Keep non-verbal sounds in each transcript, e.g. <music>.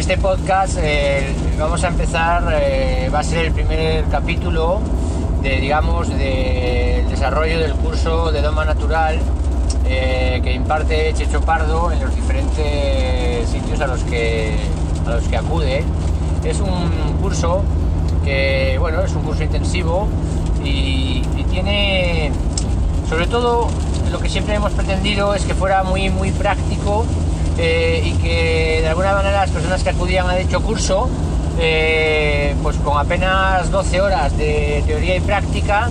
este podcast eh, vamos a empezar, eh, va a ser el primer capítulo de, digamos, del desarrollo del curso de Doma Natural eh, que imparte Checho Pardo en los diferentes sitios a los que, a los que acude. Es un curso que, bueno, es un curso intensivo y, y tiene, sobre todo, lo que siempre hemos pretendido es que fuera muy, muy práctico eh, y que de alguna manera las personas que acudían a dicho curso, eh, pues con apenas 12 horas de teoría y práctica,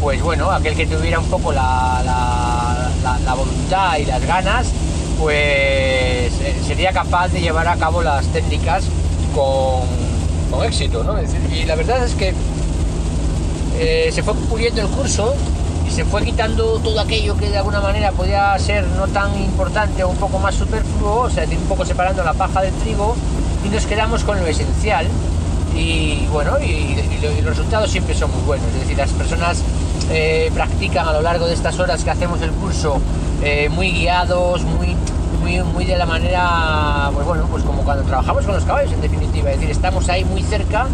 pues bueno, aquel que tuviera un poco la, voluntad y las ganas, pues eh, sería capaz de llevar a cabo las técnicas con, con éxito, ¿no? y la verdad es que se fue puliendo el curso y se fue quitando todo aquello que de alguna manera podía ser no tan importante o un poco más superfluo, o sea, un poco separando la paja del trigo y nos quedamos con lo esencial. Y bueno, y, los resultados siempre son muy buenos, es decir, las personas eh, practican a lo largo de estas horas que hacemos el curso eh, muy guiados, muy, muy, muy de la manera, pues bueno, pues como cuando trabajamos con los caballos en definitiva, es decir, estamos ahí muy cerca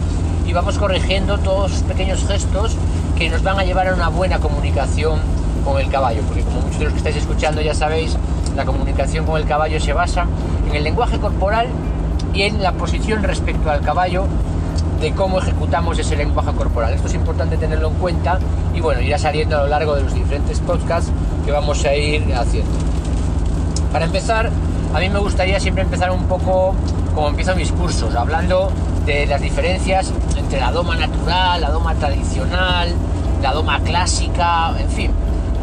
y vamos corrigiendo todos los pequeños gestos que nos van a llevar a una buena comunicación con el caballo, porque como muchos de los que estáis escuchando ya sabéis, la comunicación con el caballo se basa en el lenguaje corporal y en la posición respecto al caballo de cómo ejecutamos ese lenguaje corporal. Esto es importante tenerlo en cuenta y bueno, irá saliendo a lo largo de los diferentes podcasts que vamos a ir haciendo. Para empezar, a mí me gustaría siempre empezar un poco como empiezo mis cursos, hablando de las diferencias entre la doma natural, la doma tradicional, la doma clásica, en fin.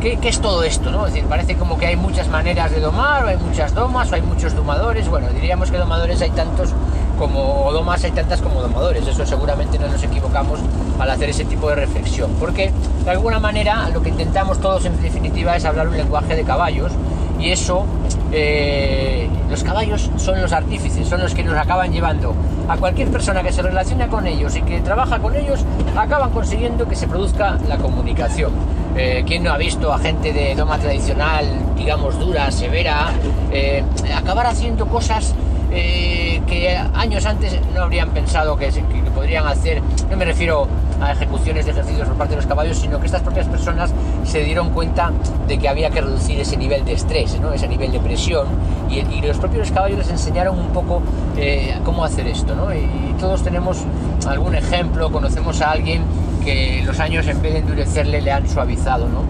¿Qué, ¿Qué, es todo esto? ¿no? Es decir, parece como que hay muchas maneras de domar, o hay muchas domas, o hay muchos domadores. Bueno, diríamos que domadores hay tantos como domas, hay tantas como domadores. Eso seguramente no nos equivocamos al hacer ese tipo de reflexión. Porque de alguna manera lo que intentamos todos en definitiva es hablar un lenguaje de caballos y eso eh, los caballos son los artífices, son los que nos acaban llevando. A cualquier persona que se relaciona con ellos y que trabaja con ellos, acaban consiguiendo que se produzca la comunicación. Eh, ¿Quién no ha visto a gente de doma tradicional, digamos dura, severa, eh, acabar haciendo cosas eh, que años antes no habrían pensado que, que, que, podrían hacer, no me refiero a ejecuciones de ejercicios por parte de los caballos, sino que estas propias personas se dieron cuenta de que había que reducir ese nivel de estrés, ¿no? ese nivel de presión, y, y, los propios caballos les enseñaron un poco eh, cómo hacer esto. ¿no? Y, y, todos tenemos algún ejemplo, conocemos a alguien que los años en vez de endurecerle le han suavizado. ¿no?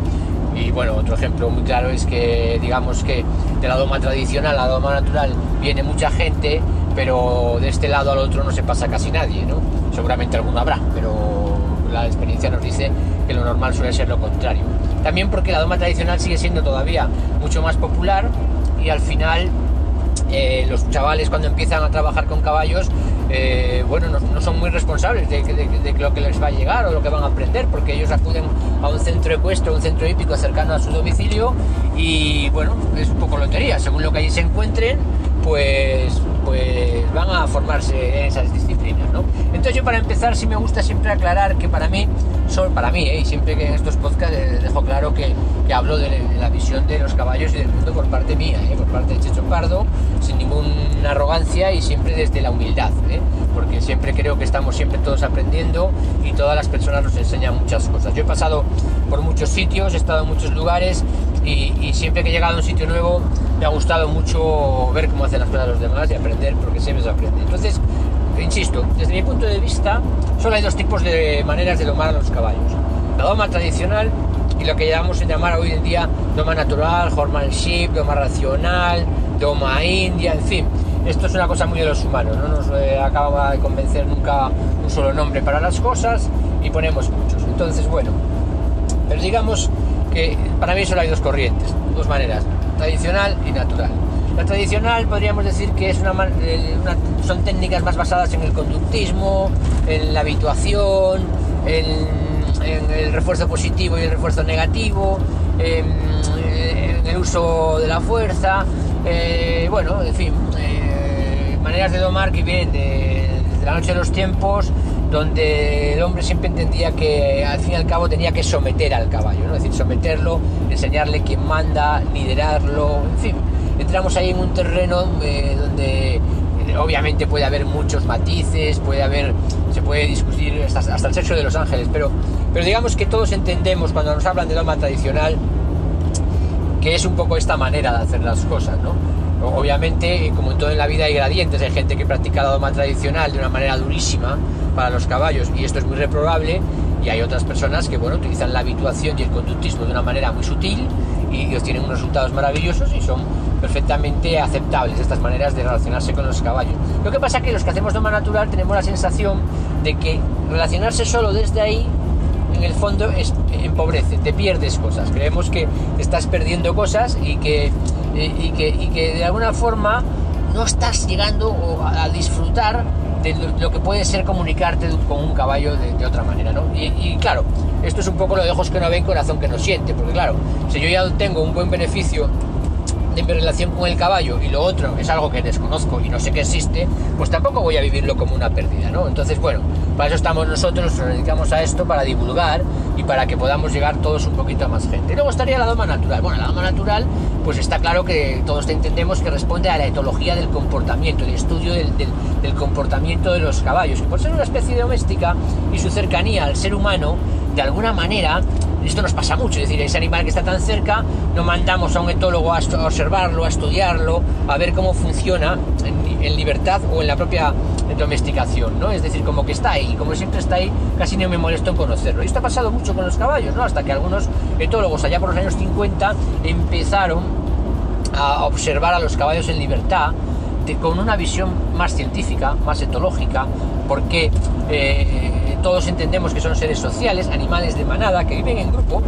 Y bueno, otro ejemplo muy claro es que digamos que de la doma tradicional a la doma natural viene mucha gente, pero de este lado al otro no se pasa casi nadie, ¿no? Seguramente alguno habrá, pero la experiencia nos dice que lo normal suele ser lo contrario. También porque la doma tradicional sigue siendo todavía mucho más popular y al final eh, los chavales cuando empiezan a trabajar con caballos, eh, bueno, no, no, son muy responsables de, de, de, lo que les va a llegar o lo que van a aprender, porque ellos acuden a un centro ecuestre, un centro hípico cercano a su domicilio y bueno, es un poco lotería, según lo que allí se encuentren, pues, pues van a formarse en esas disciplinas, ¿no? Entonces para empezar sí me gusta siempre aclarar que para mí, son para mí, ¿eh? y siempre que en estos podcasts eh, dejo claro que, que hablo de, de, la visión de los caballos y del mundo por parte mía, ¿eh? por parte de Checho Pardo, sin ninguna arrogancia y siempre desde la humildad, ¿eh? porque siempre creo que estamos siempre todos aprendiendo y todas las personas nos enseñan muchas cosas. Yo he pasado por muchos sitios, he estado en muchos lugares y, y, siempre que he llegado a un sitio nuevo me ha gustado mucho ver cómo hacen las cosas los demás y aprender porque siempre se aprende. Entonces, insisto, desde mi punto de vista, solo hay dos tipos de maneras de domar a los caballos. La doma tradicional y lo que llamamos en llamar hoy en día doma natural, horsemanship, doma racional, doma india, en fin. Esto es una cosa muy de los humanos, no nos eh, acaba de convencer nunca un solo nombre para las cosas y ponemos muchos. Entonces, bueno, pero digamos que para mí solo hay dos corrientes, dos maneras, tradicional y natural. La tradicional podríamos decir que es una, una, son técnicas más basadas en el conductismo, en la habituación, en, el refuerzo positivo y el refuerzo negativo, en, el uso de la fuerza, eh, bueno, en fin, eh, maneras de domar que vienen de la noche de los tiempos, donde el hombre siempre entendía que al fin y al cabo tenía que someter al caballo, ¿no? es decir, someterlo, enseñarle quién manda, liderarlo, en fin, entramos ahí en un terreno eh, donde obviamente puede haber muchos matices, puede haber, se puede discutir hasta, hasta, el sexo de los ángeles, pero, pero digamos que todos entendemos cuando nos hablan de doma tradicional que es un poco esta manera de hacer las cosas, ¿no? Obviamente, como en todo en la vida hay gradientes, hay gente que practica la doma tradicional de una manera durísima para los caballos y esto es muy reprobable y hay otras personas que, bueno, utilizan la habituación y el conductismo de una manera muy sutil y obtienen unos resultados maravillosos y son perfectamente aceptables estas maneras de relacionarse con los caballos. Lo que pasa es que los que hacemos doma natural tenemos la sensación de que relacionarse solo desde ahí en el fondo es, empobrece, te pierdes cosas. Creemos que estás perdiendo cosas y que, y que, de alguna forma no estás llegando a disfrutar de lo que puede ser comunicarte con un caballo de, otra manera, ¿no? Y, y, claro, esto es un poco lo de ojos que no ven, corazón que no siente, porque claro, si yo ya tengo un buen beneficio mi relación con el caballo y lo otro es algo que desconozco y no sé que existe, pues tampoco voy a vivirlo como una pérdida, ¿no? Entonces, bueno, para eso estamos nosotros, nos dedicamos a esto, para divulgar y para que podamos llegar todos un poquito a más gente. luego estaría la doma natural. Bueno, la doma natural, pues está claro que todos entendemos que responde a la etología del comportamiento, el estudio del, del comportamiento de los caballos. Y por ser una especie doméstica y su cercanía al ser humano, de alguna manera esto nos pasa mucho, es decir, ese animal que está tan cerca, lo mandamos a un etólogo a observarlo, a estudiarlo, a ver cómo funciona en, libertad o en la propia domesticación, ¿no? Es decir, como que está ahí, como siempre está ahí, casi no me molesto en conocerlo. Y esto ha pasado mucho con los caballos, ¿no? Hasta que algunos etólogos allá por los años 50 empezaron a observar a los caballos en libertad con una visión más científica, más etológica, porque eh, todos entendemos que son seres sociales, animales de manada, que viven en grupo,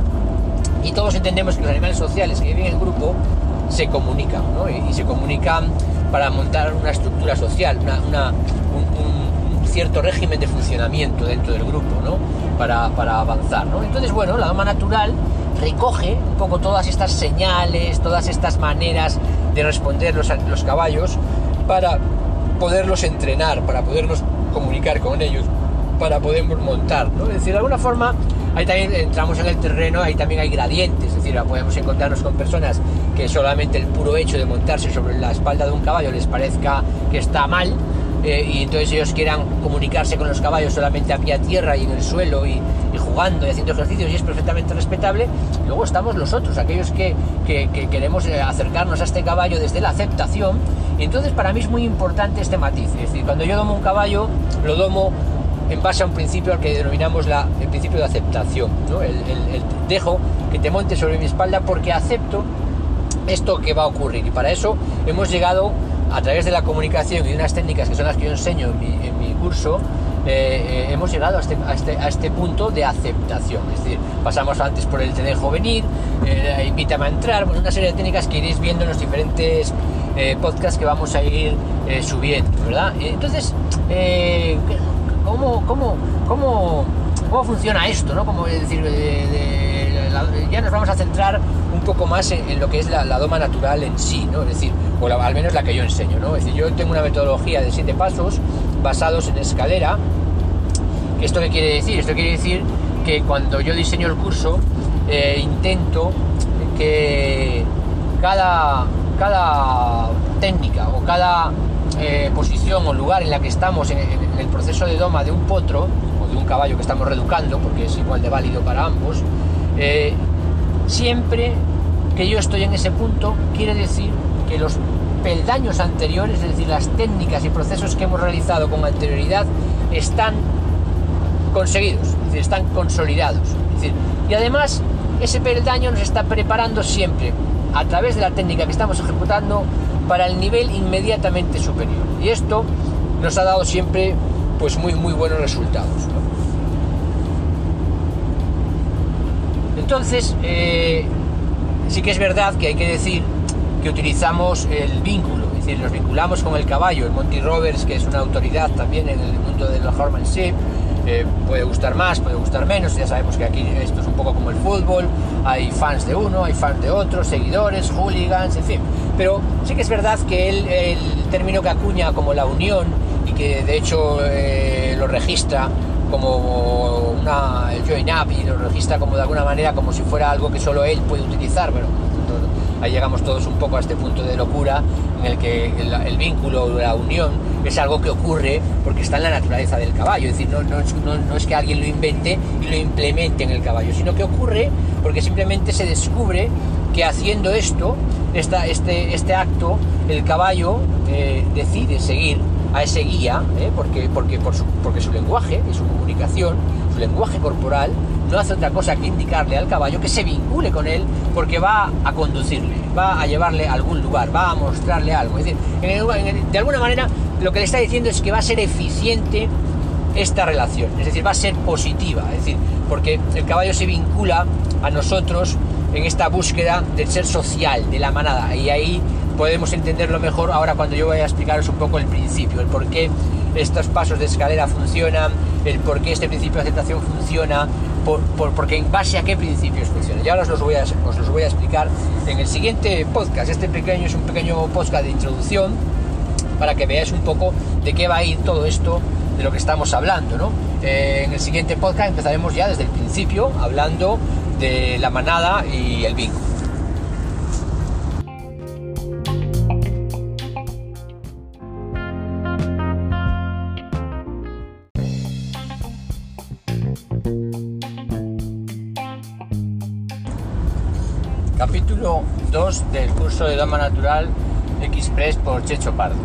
y todos entendemos que los animales sociales que viven en grupo se comunican, ¿no? y, se comunican para montar una estructura social, un, cierto régimen de funcionamiento dentro del grupo, ¿no? para, avanzar. ¿no? Entonces, bueno, la doma natural recoge un poco todas estas señales, todas estas maneras de responder los, los caballos para poderlos entrenar, para podernos comunicar con ellos, para podernos montar, ¿no? Es decir, de alguna forma, ahí también entramos en el terreno, ahí también hay gradientes, es decir, podemos encontrarnos con personas que solamente el puro hecho de montarse sobre la espalda de un caballo les parezca que está mal, eh, y entonces ellos quieran comunicarse con los caballos solamente a pie a tierra y en el suelo y, jugando y haciendo ejercicios y es perfectamente respetable. Luego estamos los otros, aquellos que, queremos eh, acercarnos a este caballo desde la aceptación. Entonces para mí es muy importante este matiz. Es decir, cuando yo domo un caballo, lo domo en base a un principio al que denominamos la, el principio de aceptación. el dejo que te monte sobre mi espalda porque acepto esto que va a ocurrir. Y para eso hemos llegado a través de la comunicación y unas técnicas que son las que yo enseño en mi, curso, eh, eh, hemos llegado este, a este, a, este, punto de aceptación. Es decir, pasamos antes por el te dejo venir, eh, invítame a entrar, bueno, una serie de técnicas que iréis viendo en los diferentes podcasts que vamos a ir subiendo, ¿verdad? Entonces, ¿cómo, cómo, cómo, cómo funciona esto? ¿no? Como decir, ya nos vamos a centrar un poco más en, lo que es la, doma natural en sí, ¿no? Es decir, o al menos la que yo enseño, ¿no? Es decir, yo tengo una metodología de siete pasos basados en escalera. ¿Esto qué quiere decir? Esto quiere decir que cuando yo diseño el curso, eh, intento que cada, cada técnica o cada eh, posición o lugar en la que estamos en, el proceso de doma de un potro o de un caballo que estamos reeducando, porque es igual de válido para ambos, eh, siempre que yo estoy en ese punto, quiere decir que los peldaños anteriores, es decir, las técnicas y procesos que hemos realizado con anterioridad, están conseguidos, es están consolidados. y además, ese peldaño nos está preparando siempre, a través de la técnica que estamos ejecutando, para el nivel inmediatamente superior. Y esto nos ha dado siempre pues muy muy buenos resultados. Entonces, eh, sí que es verdad que hay que decir que utilizamos el vínculo, es decir, nos vinculamos con el caballo. El Monty Roberts, que es una autoridad también en el mundo del horsemanship, puede gustar más, puede gustar menos, ya sabemos que aquí esto es un poco como el fútbol, hay fans de uno, hay fans de otro, seguidores, hooligans, en fin. Pero sí que es verdad que él, el término que acuña como la unión y que de hecho eh, lo registra como una, el join up y lo registra como de alguna manera como si fuera algo que solo él puede utilizar, pero ahí llegamos todos un poco a este punto de locura en el que el, vínculo, la unión, es algo que ocurre porque está en la naturaleza del caballo. Es decir, no, no, es que alguien lo invente y lo implemente en el caballo, sino que ocurre porque simplemente se descubre que haciendo esto, esta, este, este acto, el caballo eh, decide seguir a ese guía, ¿eh? porque, porque, por su, porque su lenguaje y su comunicación, su lenguaje corporal, no hace otra cosa que indicarle al caballo que se vincule con él porque va a conducirle, va a llevarle a algún lugar, va a mostrarle algo. Es decir, de alguna manera lo que le está diciendo es que va a ser eficiente esta relación, es decir, va a ser positiva, es decir, porque el caballo se vincula a nosotros en esta búsqueda del ser social, de la manada, y ahí podemos entenderlo mejor ahora cuando yo voy a explicaros un poco el principio, el por qué estos pasos de escalera funcionan, el por qué este principio de aceptación funciona, por, porque en base a qué principios funciona. Ya os los, voy a, os los voy a explicar en el siguiente podcast. Este pequeño es un pequeño podcast de introducción para que veáis un poco de qué va a ir todo esto de lo que estamos hablando. ¿no? Eh, en el siguiente podcast empezaremos ya desde el principio hablando de la manada y el vínculo. Capítulo 2 del curso de Dama Natural Express por Checho Pardo.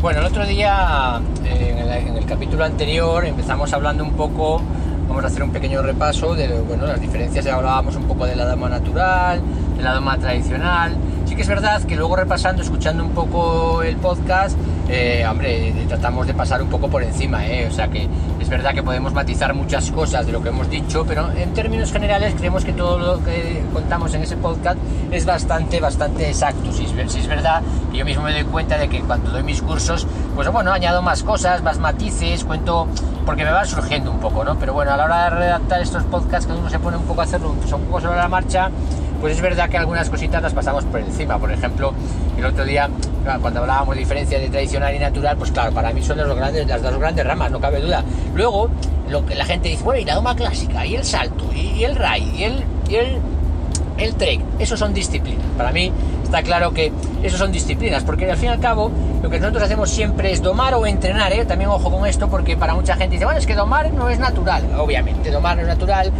Bueno, el otro día, en el, capítulo anterior, empezamos hablando un poco, vamos a hacer un pequeño repaso de bueno, las diferencias, ya hablábamos un poco de la dama natural, de la dama tradicional. Sí que es verdad que luego repasando, escuchando un poco el podcast, eh, hombre, tratamos de pasar un poco por encima, ¿eh? o sea que es verdad que podemos matizar muchas cosas de lo que hemos dicho, pero en términos generales creemos que todo lo que contamos en ese podcast es bastante, bastante exacto. Si es, verdad que yo mismo me doy cuenta de que cuando doy mis cursos, pues bueno, añado más cosas, más matices, cuento, porque me van surgiendo un poco, ¿no? Pero bueno, a la hora de redactar estos podcasts, que uno se pone un poco a hacerlo, pues un poco la marcha, pues es verdad que algunas cositas las pasamos por encima. Por ejemplo, el otro día, cuando hablábamos de diferencia de tradicional y natural, pues claro, para mí son los grandes, las dos grandes ramas, no cabe duda. Luego, lo que la gente dice, bueno, y la doma clásica, y el salto, y, el ray, y el, y el, el trek, esos son disciplinas. Para mí está claro que esos son disciplinas, porque al fin y al cabo lo que nosotros hacemos siempre es domar o entrenar, ¿eh? también ojo con esto, porque para mucha gente dice, bueno, es que domar no es natural, obviamente, domar no es natural,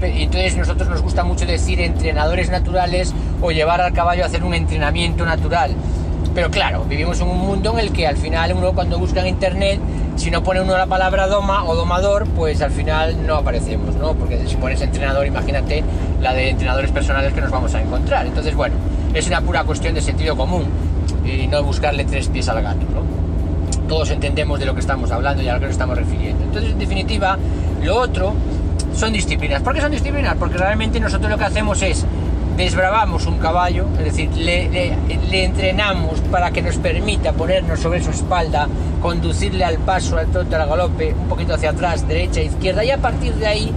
entonces nosotros nos gusta mucho decir entrenadores naturales o llevar al caballo a hacer un entrenamiento natural. Pero claro, vivimos en un mundo en el que al final uno cuando busca en internet, si no pone uno la palabra doma o domador, pues al final no aparecemos, ¿no? Porque si pones entrenador, imagínate la de entrenadores personales que nos vamos a encontrar. Entonces, bueno, es una pura cuestión de sentido común y no buscarle tres pies al gato, ¿no? Todos entendemos de lo que estamos hablando y a lo que nos estamos refiriendo. Entonces, en definitiva, lo otro son disciplinas. ¿Por qué son disciplinas? Porque realmente nosotros lo que hacemos es desbravamos un caballo, es decir, le, entrenamos para que nos permita ponernos sobre su espalda, conducirle al paso, al trote, al galope, un poquito hacia atrás, derecha, izquierda, y a partir de ahí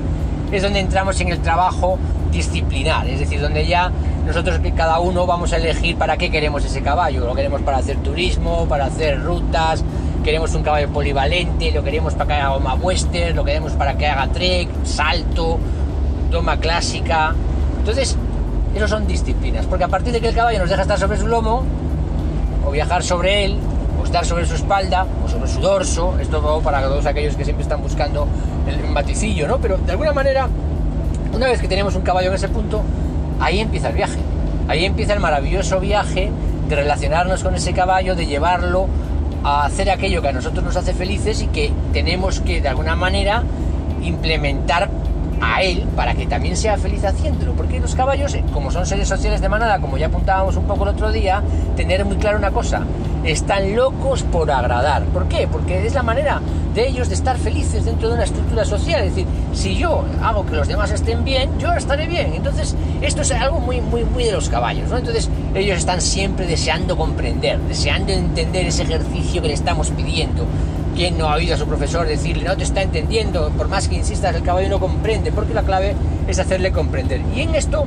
es donde entramos en el trabajo disciplinar, es decir, donde ya nosotros cada uno vamos a elegir para qué queremos ese caballo, lo queremos para hacer turismo, para hacer rutas, queremos un caballo polivalente, lo queremos para que haga goma western, lo queremos para que haga trek, salto, doma clásica. Entonces, esos son disciplinas, porque a partir de que el caballo nos deja estar sobre su lomo, o viajar sobre él, o estar sobre su espalda, o sobre su dorso, esto todo para todos aquellos que siempre están buscando el maticillo, ¿no? Pero de alguna manera, una vez que tenemos un caballo en ese punto, ahí empieza el viaje. Ahí empieza el maravilloso viaje de relacionarnos con ese caballo, de llevarlo a hacer aquello que a nosotros nos hace felices y que tenemos que de alguna manera implementar a él para que también sea feliz haciéndolo. Porque los caballos, como son seres sociales de manada, como ya apuntábamos un poco el otro día, tener muy claro una cosa, están locos por agradar. ¿Por qué? Porque es la manera de ellos de estar felices dentro de una estructura social. Es decir, si yo hago que los demás estén bien, yo estaré bien. Entonces, esto es algo muy, muy, muy de los caballos, ¿no? Entonces, ellos están siempre deseando comprender, deseando entender ese ejercicio que le estamos pidiendo. ¿Quién no ha oído a su profesor decirle, no te está entendiendo? Por más que insistas, el caballo no comprende, porque la clave es hacerle comprender. Y en esto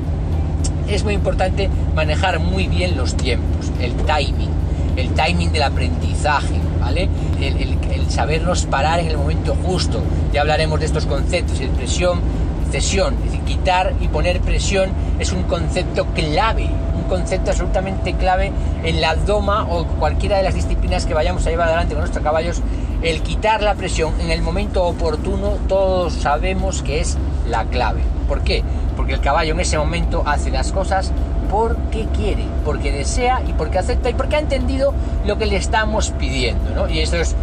es muy importante manejar muy bien los tiempos, el timing, el timing del aprendizaje, ¿vale? El, sabernos parar en el momento justo. Ya hablaremos de estos conceptos, el presión, cesión, es decir, quitar y poner presión es un concepto clave, concepto absolutamente clave en la doma o cualquiera de las disciplinas que vayamos a llevar adelante con nuestros caballos. El quitar la presión en el momento oportuno, todos sabemos que es la clave. ¿Por qué? Porque el caballo en ese momento hace las cosas porque quiere, porque desea y porque acepta y porque ha entendido lo que le estamos pidiendo, ¿no? Y esto es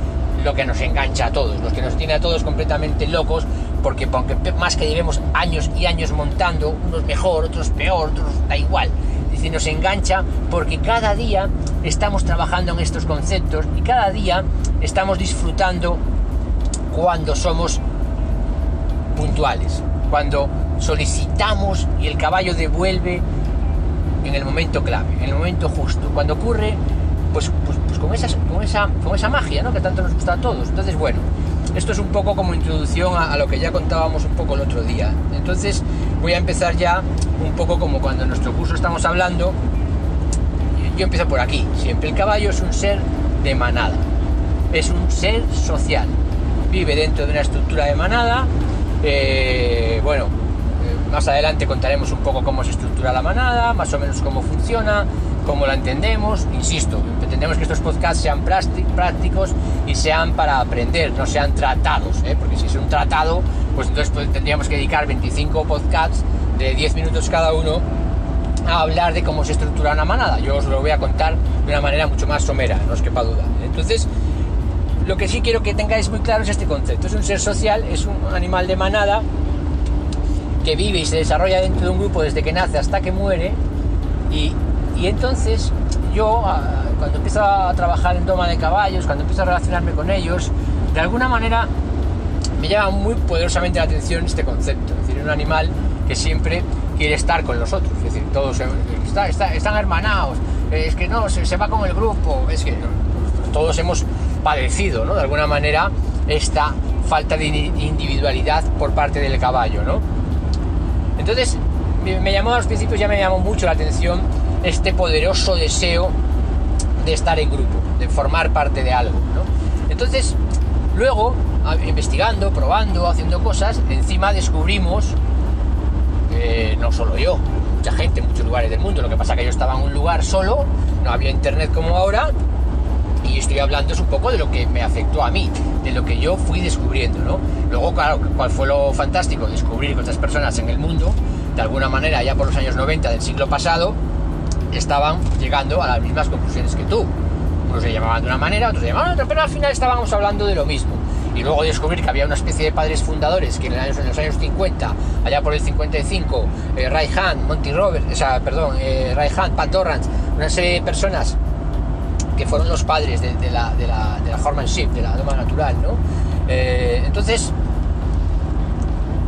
lo que nos engancha a todos, lo que nos tiene a todos completamente locos, porque aunque más que llevemos años y años montando, unos mejor, otros peor, otros da igual, dice, nos engancha porque cada día estamos trabajando en estos conceptos y cada día estamos disfrutando cuando somos puntuales, cuando solicitamos y el caballo devuelve en el momento clave, en el momento justo, cuando ocurre, pues, pues, pues con, esa, con, esa, con esa magia ¿no? que tanto nos gusta a todos. Entonces, bueno, esto es un poco como introducción a, a, lo que ya contábamos un poco el otro día. Entonces, voy a empezar ya un poco como cuando en nuestro curso estamos hablando. Yo empiezo por aquí. Siempre el caballo es un ser de manada, es un ser social. Vive dentro de una estructura de manada. Eh, bueno, más adelante contaremos un poco cómo se estructura la manada, más o menos cómo funciona, cómo la entendemos. Insisto, entendemos que estos podcasts sean prácticos y sean para aprender, no sean tratados, ¿eh? porque si es un tratado, pues entonces tendríamos que dedicar 25 podcasts de 10 minutos cada uno a hablar de cómo se estructura una manada. Yo os lo voy a contar de una manera mucho más somera, no os quepa duda. Entonces, lo que sí quiero que tengáis muy claro es este concepto. Es un ser social, es un animal de manada que vive y se desarrolla dentro de un grupo desde que nace hasta que muere. Y, y entonces yo, cuando empiezo a trabajar en toma de caballos, cuando empiezo a relacionarme con ellos, de alguna manera me llama muy poderosamente la atención este concepto. Es decir, un animal que siempre quiere estar con los otros. Es decir, todos está, está, están hermanados. Es que no, se, se, va con el grupo. Es que todos hemos padecido, ¿no? De alguna manera, esta falta de individualidad por parte del caballo, ¿no? Entonces, me llamó a los principios, ya me llamó mucho la atención este poderoso deseo de estar en grupo, de formar parte de algo. Entonces, luego, investigando, probando, haciendo cosas, encima descubrimos, eh, no solo yo, mucha gente en muchos lugares del mundo, lo que pasa que yo estaba en un lugar solo, no había internet como ahora, y estoy hablando es un poco de lo que me afectó a mí, de lo que yo fui descubriendo, ¿no? Luego, claro, ¿cuál fue lo fantástico? Descubrir que otras personas en el mundo, de alguna manera, ya por los años 90 del siglo pasado, estaban llegando a las mismas conclusiones que tú. Unos se llamaban de una manera, otros se llamaban de otra, pero al final estábamos hablando de lo mismo. Y luego descubrir que había una especie de padres fundadores que en, los años 50, allá por el 55, eh, Ray Hunt, Monty Roberts, o sea, perdón, eh, Ray Hunt, Pat Torrance, una serie de personas que fueron los padres de, de, la, de, la, de la horsemanship, de la doma natural, ¿no? Eh, entonces,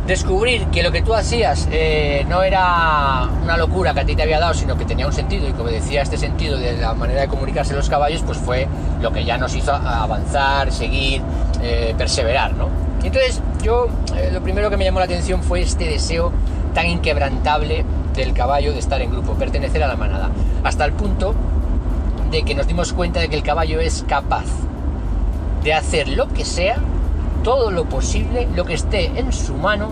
descubrir que lo que tú hacías eh, no era una locura que a ti te había dado, sino que tenía un sentido y que obedecía este sentido de la manera de comunicarse los caballos, pues fue lo que ya nos hizo avanzar, seguir, eh, perseverar, ¿no? entonces, yo, eh, lo primero que me llamó la atención fue este deseo tan inquebrantable del caballo de estar en grupo, pertenecer a la manada, hasta el punto de que nos dimos cuenta de que el caballo es capaz de hacer lo que sea, todo lo posible, lo que esté en su mano,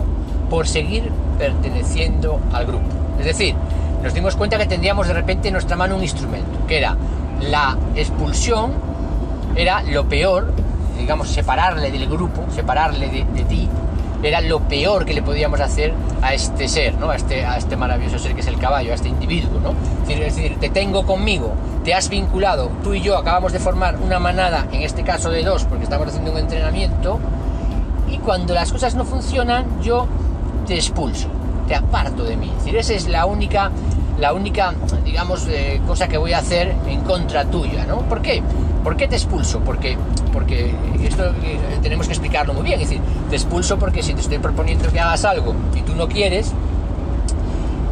por seguir perteneciendo al grupo. Es decir, nos dimos cuenta que tendríamos de repente en nuestra mano un instrumento, que era la expulsión, era lo peor, digamos, separarle del grupo, separarle de, ti, era lo peor que le podíamos hacer a este ser, ¿no? a, este, a este maravilloso ser que es el caballo, a este individuo. ¿no? Es, decir, te tengo conmigo, te has vinculado, tú y yo acabamos de formar una manada, en este caso de dos, porque estamos haciendo un entrenamiento, y cuando las cosas no funcionan, yo te expulso, te aparto de mí. Es decir, esa es la única, la única digamos, eh, cosa que voy a hacer en contra tuya. ¿no? ¿Por qué? ¿Por qué te expulso? Porque, porque esto eh, tenemos que explicarlo muy bien. Es decir, te expulso porque si te estoy proponiendo que hagas algo y tú no quieres,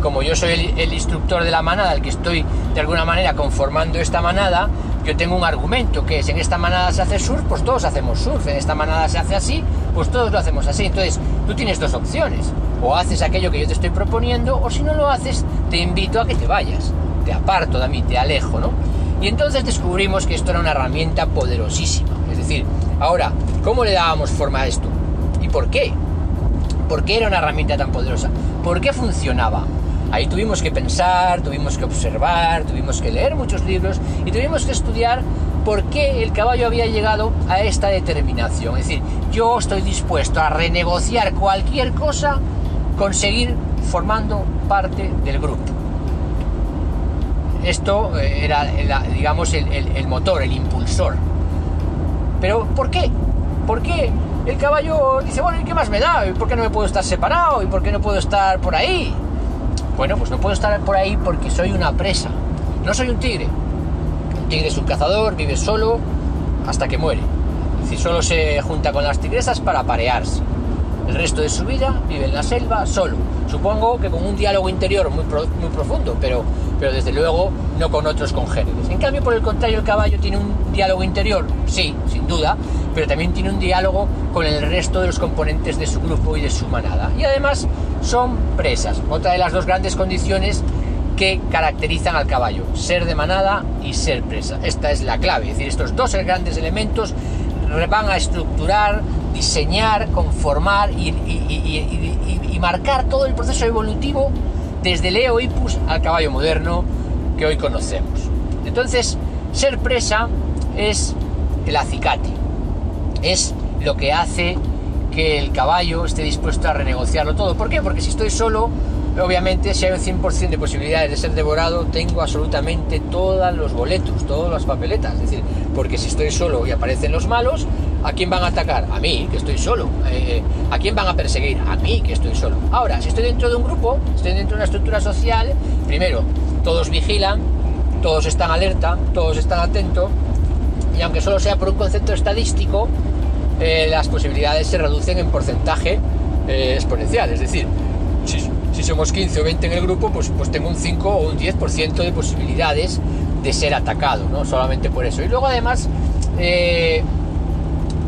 como yo soy el, instructor de la manada, el que estoy de alguna manera conformando esta manada, yo tengo un argumento que es en esta manada se hace surf, pues todos hacemos surf, en esta manada se hace así, pues todos lo hacemos así. Entonces, tú tienes dos opciones, o haces aquello que yo te estoy proponiendo, o si no lo haces, te invito a que te vayas, te aparto de mí, te alejo, ¿no? Y entonces descubrimos que esto era una herramienta poderosísima. Es decir, ahora, ¿cómo le dábamos forma a esto? ¿Y por qué? ¿Por qué era una herramienta tan poderosa? ¿Por qué funcionaba? Ahí tuvimos que pensar, tuvimos que observar, tuvimos que leer muchos libros y tuvimos que estudiar por qué el caballo había llegado a esta determinación. Es decir, yo estoy dispuesto a renegociar cualquier cosa, conseguir formando parte del grupo. Esto eh, era, digamos, el, motor, el impulsor. Pero ¿por qué? ¿Por qué el caballo dice, bueno, ¿y qué más me da? ¿Y por qué no me puedo estar separado? ¿Y por qué no puedo estar por ahí? Bueno, pues no puedo estar por ahí porque soy una presa. No soy un tigre. Tigre es un cazador, vive solo hasta que muere. Si solo se junta con las tigresas para parearse. El resto de su vida vive en la selva solo. Supongo que con un diálogo interior muy, muy profundo, pero, pero desde luego no con otros congéneres. En cambio, por el contrario, el caballo tiene un diálogo interior, sí, sin duda, pero también tiene un diálogo con el resto de los componentes de su grupo y de su manada. Y además son presas, otra de las dos grandes condiciones que caracterizan al caballo, ser de manada y ser presa. Esta es la clave, es decir, estos dos grandes elementos van a estructurar, diseñar, conformar y, marcar todo el proceso evolutivo desde el Eohippus al caballo moderno que hoy conocemos. Entonces, ser presa es el acicate, es lo que hace que el caballo esté dispuesto a renegociarlo todo. ¿Por qué? Porque si estoy solo, obviamente si hay un 100% de posibilidades de ser devorado, tengo absolutamente todos los boletos, todas las papeletas. Es decir, porque si estoy solo y aparecen los malos, ¿a quién van a atacar? A mí, que estoy solo. Eh, ¿A quién van a perseguir? A mí, que estoy solo. Ahora, si estoy dentro de un grupo, estoy dentro de una estructura social, primero, todos vigilan, todos están alerta, todos están atentos, y aunque solo sea por un concepto estadístico, eh, las posibilidades se reducen en porcentaje eh, exponencial. Es decir, si, somos 15 o 20 en el grupo, pues, pues tengo un 5 o un 10% de posibilidades de ser atacado, ¿no? Solamente por eso. Y luego además eh,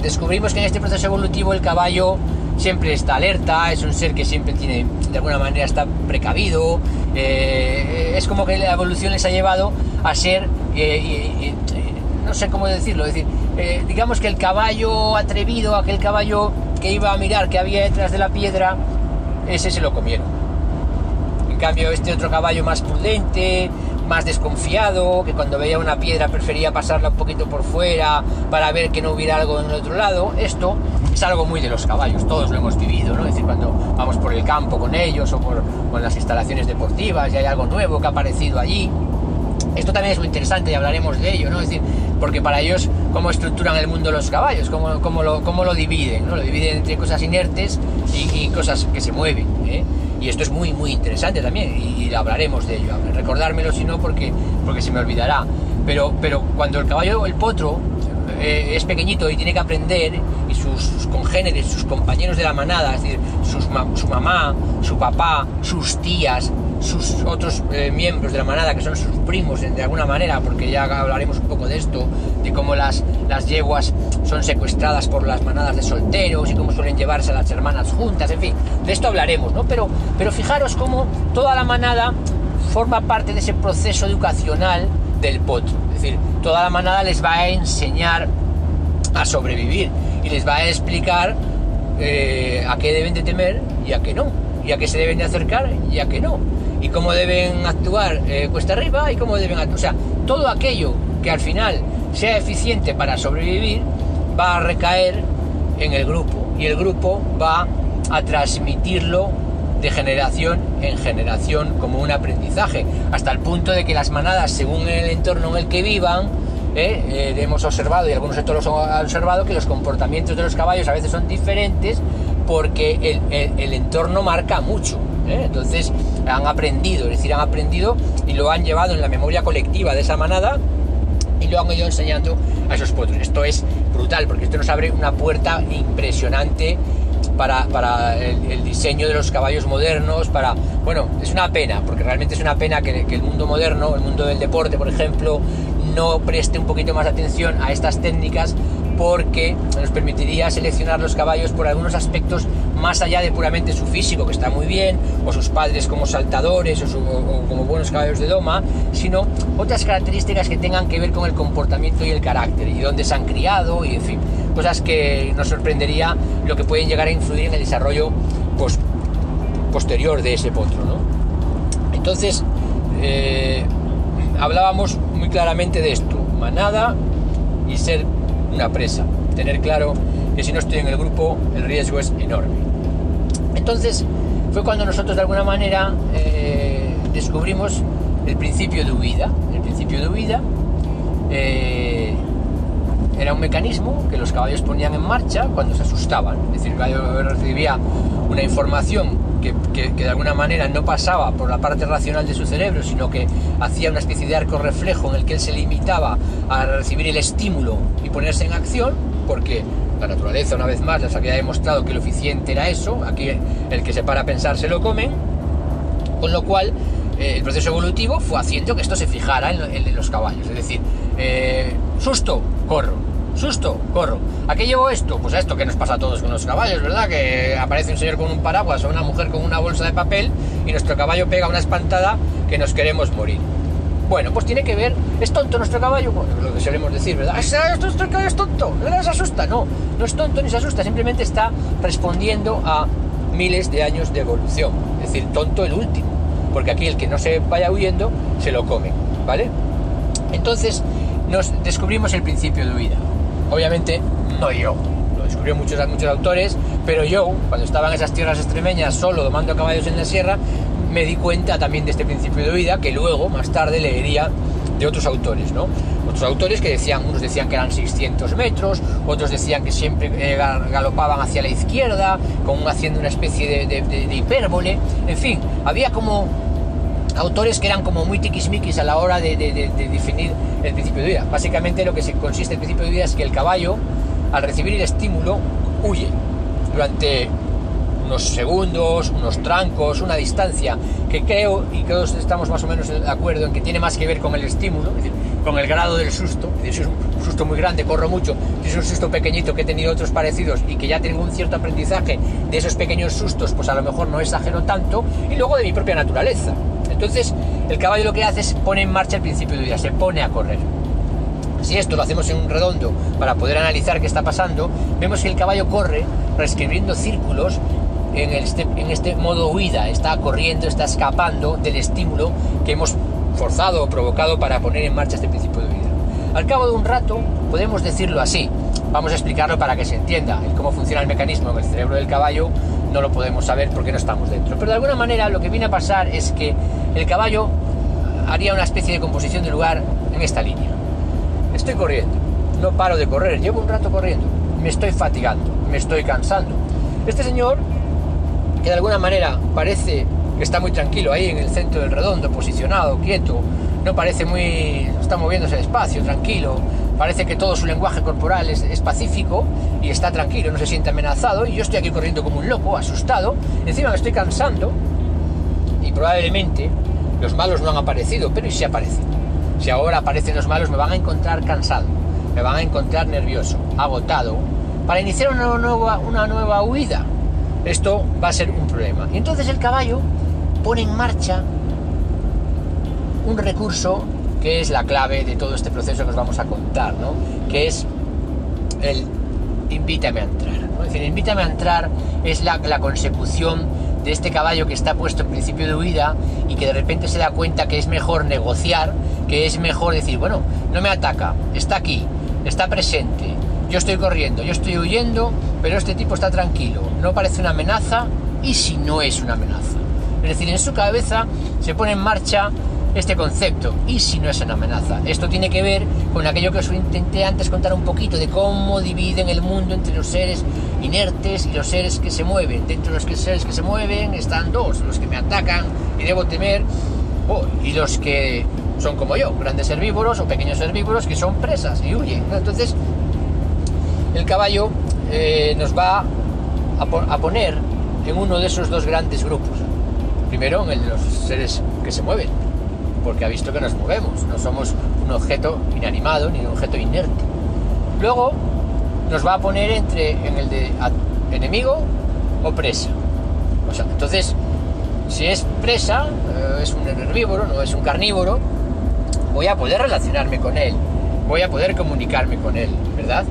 descubrimos que en este proceso evolutivo el caballo siempre está alerta, es un ser que siempre tiene, de alguna manera está precavido, es como que la evolución les ha llevado a ser, no sé cómo decirlo, decir, eh, digamos que el caballo atrevido, aquel caballo que iba a mirar que había detrás de la piedra, ese se lo comieron. Cambio, este otro caballo más prudente, más desconfiado, que cuando veía una piedra prefería pasarla un poquito por fuera para ver que no hubiera algo en el otro lado, esto es algo muy de los caballos, todos lo hemos vivido, ¿no? Es decir, cuando vamos por el campo con ellos o por con las instalaciones deportivas y hay algo nuevo que ha aparecido allí. Esto también es muy interesante y hablaremos de ello, ¿no? Es decir, porque para ellos cómo estructuran el mundo los caballos, cómo, cómo, lo, cómo lo dividen, ¿no? Lo dividen entre cosas inertes y, cosas que se mueven. ¿eh? Y esto es muy, muy interesante también y, hablaremos de ello. Recordármelo si no porque, porque se me olvidará. Pero, pero cuando el caballo, el potro, eh, es pequeñito y tiene que aprender y sus, congéneres, sus compañeros de la manada, es decir, su mamá, su papá, sus tías, sus otros eh, miembros de la manada, que son sus primos de alguna manera, porque ya hablaremos un poco de esto, de cómo las, las yeguas son secuestradas por las manadas de solteros y cómo suelen llevarse a las hermanas juntas, en fin, de esto hablaremos, ¿no? Pero, pero fijaros cómo toda la manada forma parte de ese proceso educacional del potro, es decir, toda la manada les va a enseñar a sobrevivir y les va a explicar eh, a qué deben de temer y a qué no, y a qué se deben de acercar y a qué no y cómo deben actuar eh, cuesta arriba y cómo deben actuar. O sea, todo aquello que al final sea eficiente para sobrevivir va a recaer en el grupo y el grupo va a transmitirlo de generación en generación como un aprendizaje, hasta el punto de que las manadas, según el entorno en el que vivan, eh, eh, hemos observado, y algunos sectores lo han observado, que los comportamientos de los caballos a veces son diferentes porque el entorno marca mucho. ¿eh? Entonces han aprendido, es decir, han aprendido y lo han llevado en la memoria colectiva de esa manada y lo han ido enseñando a esos potros. Esto es brutal porque esto nos abre una puerta impresionante para, el, diseño de los caballos modernos, para... Bueno, es una pena, porque realmente es una pena que, que, el mundo moderno, el mundo del deporte, por ejemplo, no preste un poquito más atención a estas técnicas porque nos permitiría seleccionar los caballos por algunos aspectos más allá de puramente su físico, que está muy bien, o sus padres como saltadores o, como buenos caballos de doma, sino otras características que tengan que ver con el comportamiento y el carácter, y dónde se han criado, y en fin, cosas que nos sorprendería lo que pueden llegar a influir en el desarrollo posterior de ese potro, ¿no? Entonces, eh, hablábamos muy claramente de esto, manada y ser una presa. Tener claro que si no estoy en el grupo el riesgo es enorme. Entonces, fue cuando nosotros de alguna manera eh, descubrimos el principio de huida. El principio de huida eh, era un mecanismo que los caballos ponían en marcha cuando se asustaban. Es decir, el caballo recibía una información que, de alguna manera no pasaba por la parte racional de su cerebro, sino que hacía una especie de arco reflejo en el que él se limitaba a recibir el estímulo y ponerse en acción, porque la naturaleza, una vez más, les había demostrado que lo eficiente era eso, aquí el que se para a pensar se lo comen, con lo cual eh, el proceso evolutivo fue haciendo que esto se fijara en, los caballos, es decir, eh, susto, corro, susto, corro. ¿A qué llevo esto? Pues a esto que nos pasa a todos con los caballos, ¿verdad? Que aparece un señor con un paraguas o una mujer con una bolsa de papel y nuestro caballo pega una espantada que nos queremos morir. Bueno, pues tiene que ver, ¿es tonto nuestro caballo? Bueno, es lo que solemos decir, ¿verdad? ¿Nuestro caballo es tonto? ¿No se asusta? No, no es tonto ni se asusta, simplemente está respondiendo a miles de años de evolución. Es decir, tonto el último, porque aquí el que no se vaya huyendo se lo come, ¿vale? Entonces nos descubrimos el principio de huida. Obviamente no yo, lo descubrió muchos, muchos autores, pero yo, cuando estaba en esas tierras extremeñas solo domando caballos en la sierra, me di cuenta también de este principio de huida que luego, más tarde, leería de otros autores, ¿no? Otros autores que decían, unos decían que eran 600 metros, otros decían que siempre eh, galopaban hacia la izquierda, como haciendo una especie de, hipérbole, en fin, había como autores que eran como muy tiquismiquis a la hora de, definir el principio de vida. Básicamente lo que se consiste el principio de vida es que el caballo, al recibir el estímulo, huye durante unos segundos, unos trancos, una distancia que creo, y todos estamos más o menos de acuerdo en que tiene más que ver con el estímulo, es con el grado del susto. si es un susto muy grande, corro mucho, si es un susto pequeñito que he tenido otros parecidos y que ya tengo un cierto aprendizaje de esos pequeños sustos, pues a lo mejor no exagero tanto, y luego de mi propia naturaleza. Entonces, el caballo lo que hace es pone en marcha el principio de vida, se pone a correr. Si esto lo hacemos en un redondo para poder analizar qué está pasando, vemos que el caballo corre reescribiendo círculos en este, este modo huida, está corriendo, está escapando del estímulo que hemos forzado o provocado para poner en marcha este principio de vida. Al cabo de un rato, podemos decirlo así, vamos a explicarlo para que se entienda cómo funciona el mecanismo en el cerebro del caballo, no lo podemos saber porque no estamos dentro. Pero de alguna manera lo que viene a pasar es que el caballo haría una especie de composición de lugar en esta línea. Estoy corriendo, no paro de correr, llevo un rato corriendo, me estoy fatigando, me estoy cansando. Este señor de alguna manera parece que está muy tranquilo ahí en el centro del redondo, posicionado, quieto, no parece muy... está moviéndose despacio, tranquilo, parece que todo su lenguaje corporal es, pacífico y está tranquilo, no se siente amenazado y yo estoy aquí corriendo como un loco, asustado, encima me estoy cansando y probablemente los malos no han aparecido, pero ¿y si aparecen? Si ahora aparecen los malos me van a encontrar cansado, me van a encontrar nervioso, agotado, para iniciar una nueva, una nueva huida esto va a ser un problema. Y entonces el caballo pone en marcha un recurso que es la clave de todo este proceso que os vamos a contar, ¿no? Que es el invítame a entrar. Es decir, invítame a entrar es la, la consecución de este caballo que está puesto en principio de huida y que de repente se da cuenta que es mejor negociar, que es mejor decir, bueno, no me ataca, está aquí, está presente, yo estoy corriendo, yo estoy huyendo, pero este tipo está tranquilo, no parece una amenaza y si no es una amenaza. Es decir, en su cabeza se pone en marcha este concepto, y si no es una amenaza. Esto tiene que ver con aquello que os intenté antes contar un poquito de cómo dividen el mundo entre los seres inertes y los seres que se mueven. Dentro de los seres que se mueven están dos, los que me atacan y debo temer, oh, y los que son como yo, grandes herbívoros o pequeños herbívoros que son presas y huyen. Entonces, el caballo eh, nos va a, poner en uno de esos dos grandes grupos. Primero en el de los seres que se mueven, porque ha visto que nos movemos, no somos un objeto inanimado ni un objeto inerte. Luego nos va a poner entre en el de enemigo o presa. O sea, entonces, si es presa, eh, es un herbívoro, no es un carnívoro, voy a poder relacionarme con él, voy a poder comunicarme con él, ¿verdad?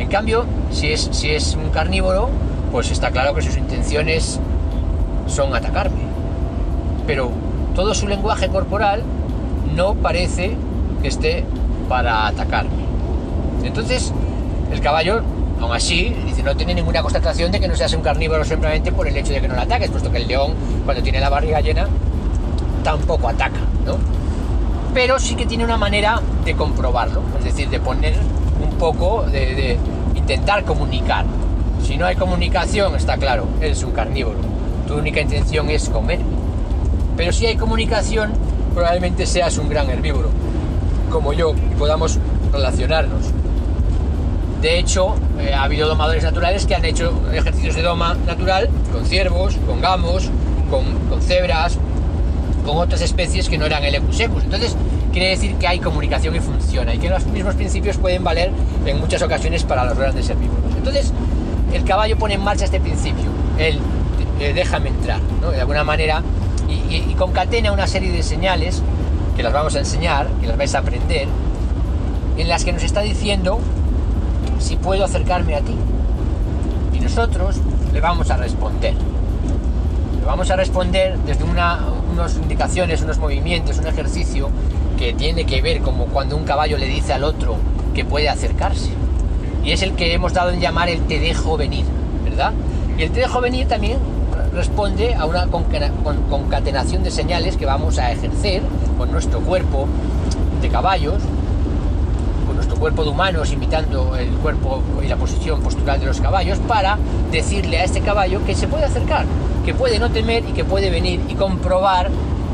En cambio, si es, si es un carnívoro, pues está claro que sus intenciones son atacarme. Pero todo su lenguaje corporal no parece que esté para atacarme. Entonces, el caballo, aún así, dice, no tiene ninguna constatación de que no seas un carnívoro simplemente por el hecho de que no le ataques, puesto que el león, cuando tiene la barriga llena, tampoco ataca. Pero sí que tiene una manera de comprobarlo, es decir, de poner un poco, de, de intentar comunicar. Si no hay comunicación, está claro, eres un carnívoro. Tu única intención es comer. Pero si hay comunicación, probablemente seas un gran herbívoro, como yo, y podamos relacionarnos. De hecho, eh, ha habido domadores naturales que han hecho ejercicios de doma natural con ciervos, con gamos, con, con cebras, con otras especies que no eran el ecusecus. Entonces, quiere decir que hay comunicación y funciona, y que los mismos principios pueden valer en muchas ocasiones para los grandes herbívoros. Entonces, el caballo pone en marcha este principio, él eh, déjame entrar, de alguna manera, y, concatena una serie de señales que las vamos a enseñar, que las vais a aprender, en las que nos está diciendo si puedo acercarme a ti. Y nosotros le vamos a responder. Le vamos a responder desde una, unas indicaciones, unos movimientos, un ejercicio que tiene que ver como cuando un caballo le dice al otro que puede acercarse. Y es el que hemos dado en llamar el te dejo venir, ¿verdad? Y el te dejo venir también responde a una concatenación de señales que vamos a ejercer con nuestro cuerpo de caballos, con nuestro cuerpo de humanos imitando el cuerpo y la posición postural de los caballos para decirle a este caballo que se puede acercar, que puede no temer y que puede venir y comprobar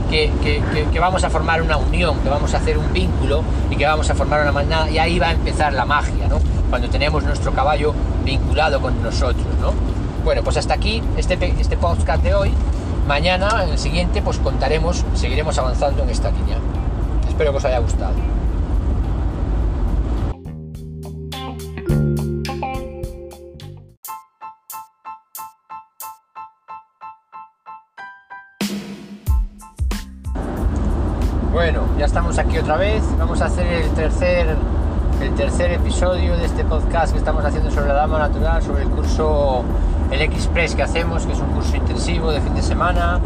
que, vamos a formar una unión, que vamos a hacer un vínculo y que vamos a formar una manada y ahí va a empezar la magia, ¿no? Cuando tenemos nuestro caballo vinculado con nosotros, ¿no? Bueno, pues hasta aquí este, este podcast de hoy. Mañana, en el siguiente, pues contaremos, seguiremos avanzando en esta línea. Espero que os haya gustado. Bueno, ya estamos aquí otra vez. Vamos a hacer el tercer, el tercer episodio de este podcast que estamos haciendo sobre la dama natural, sobre el curso, el Express que hacemos, que es un curso intensivo de fin de semana.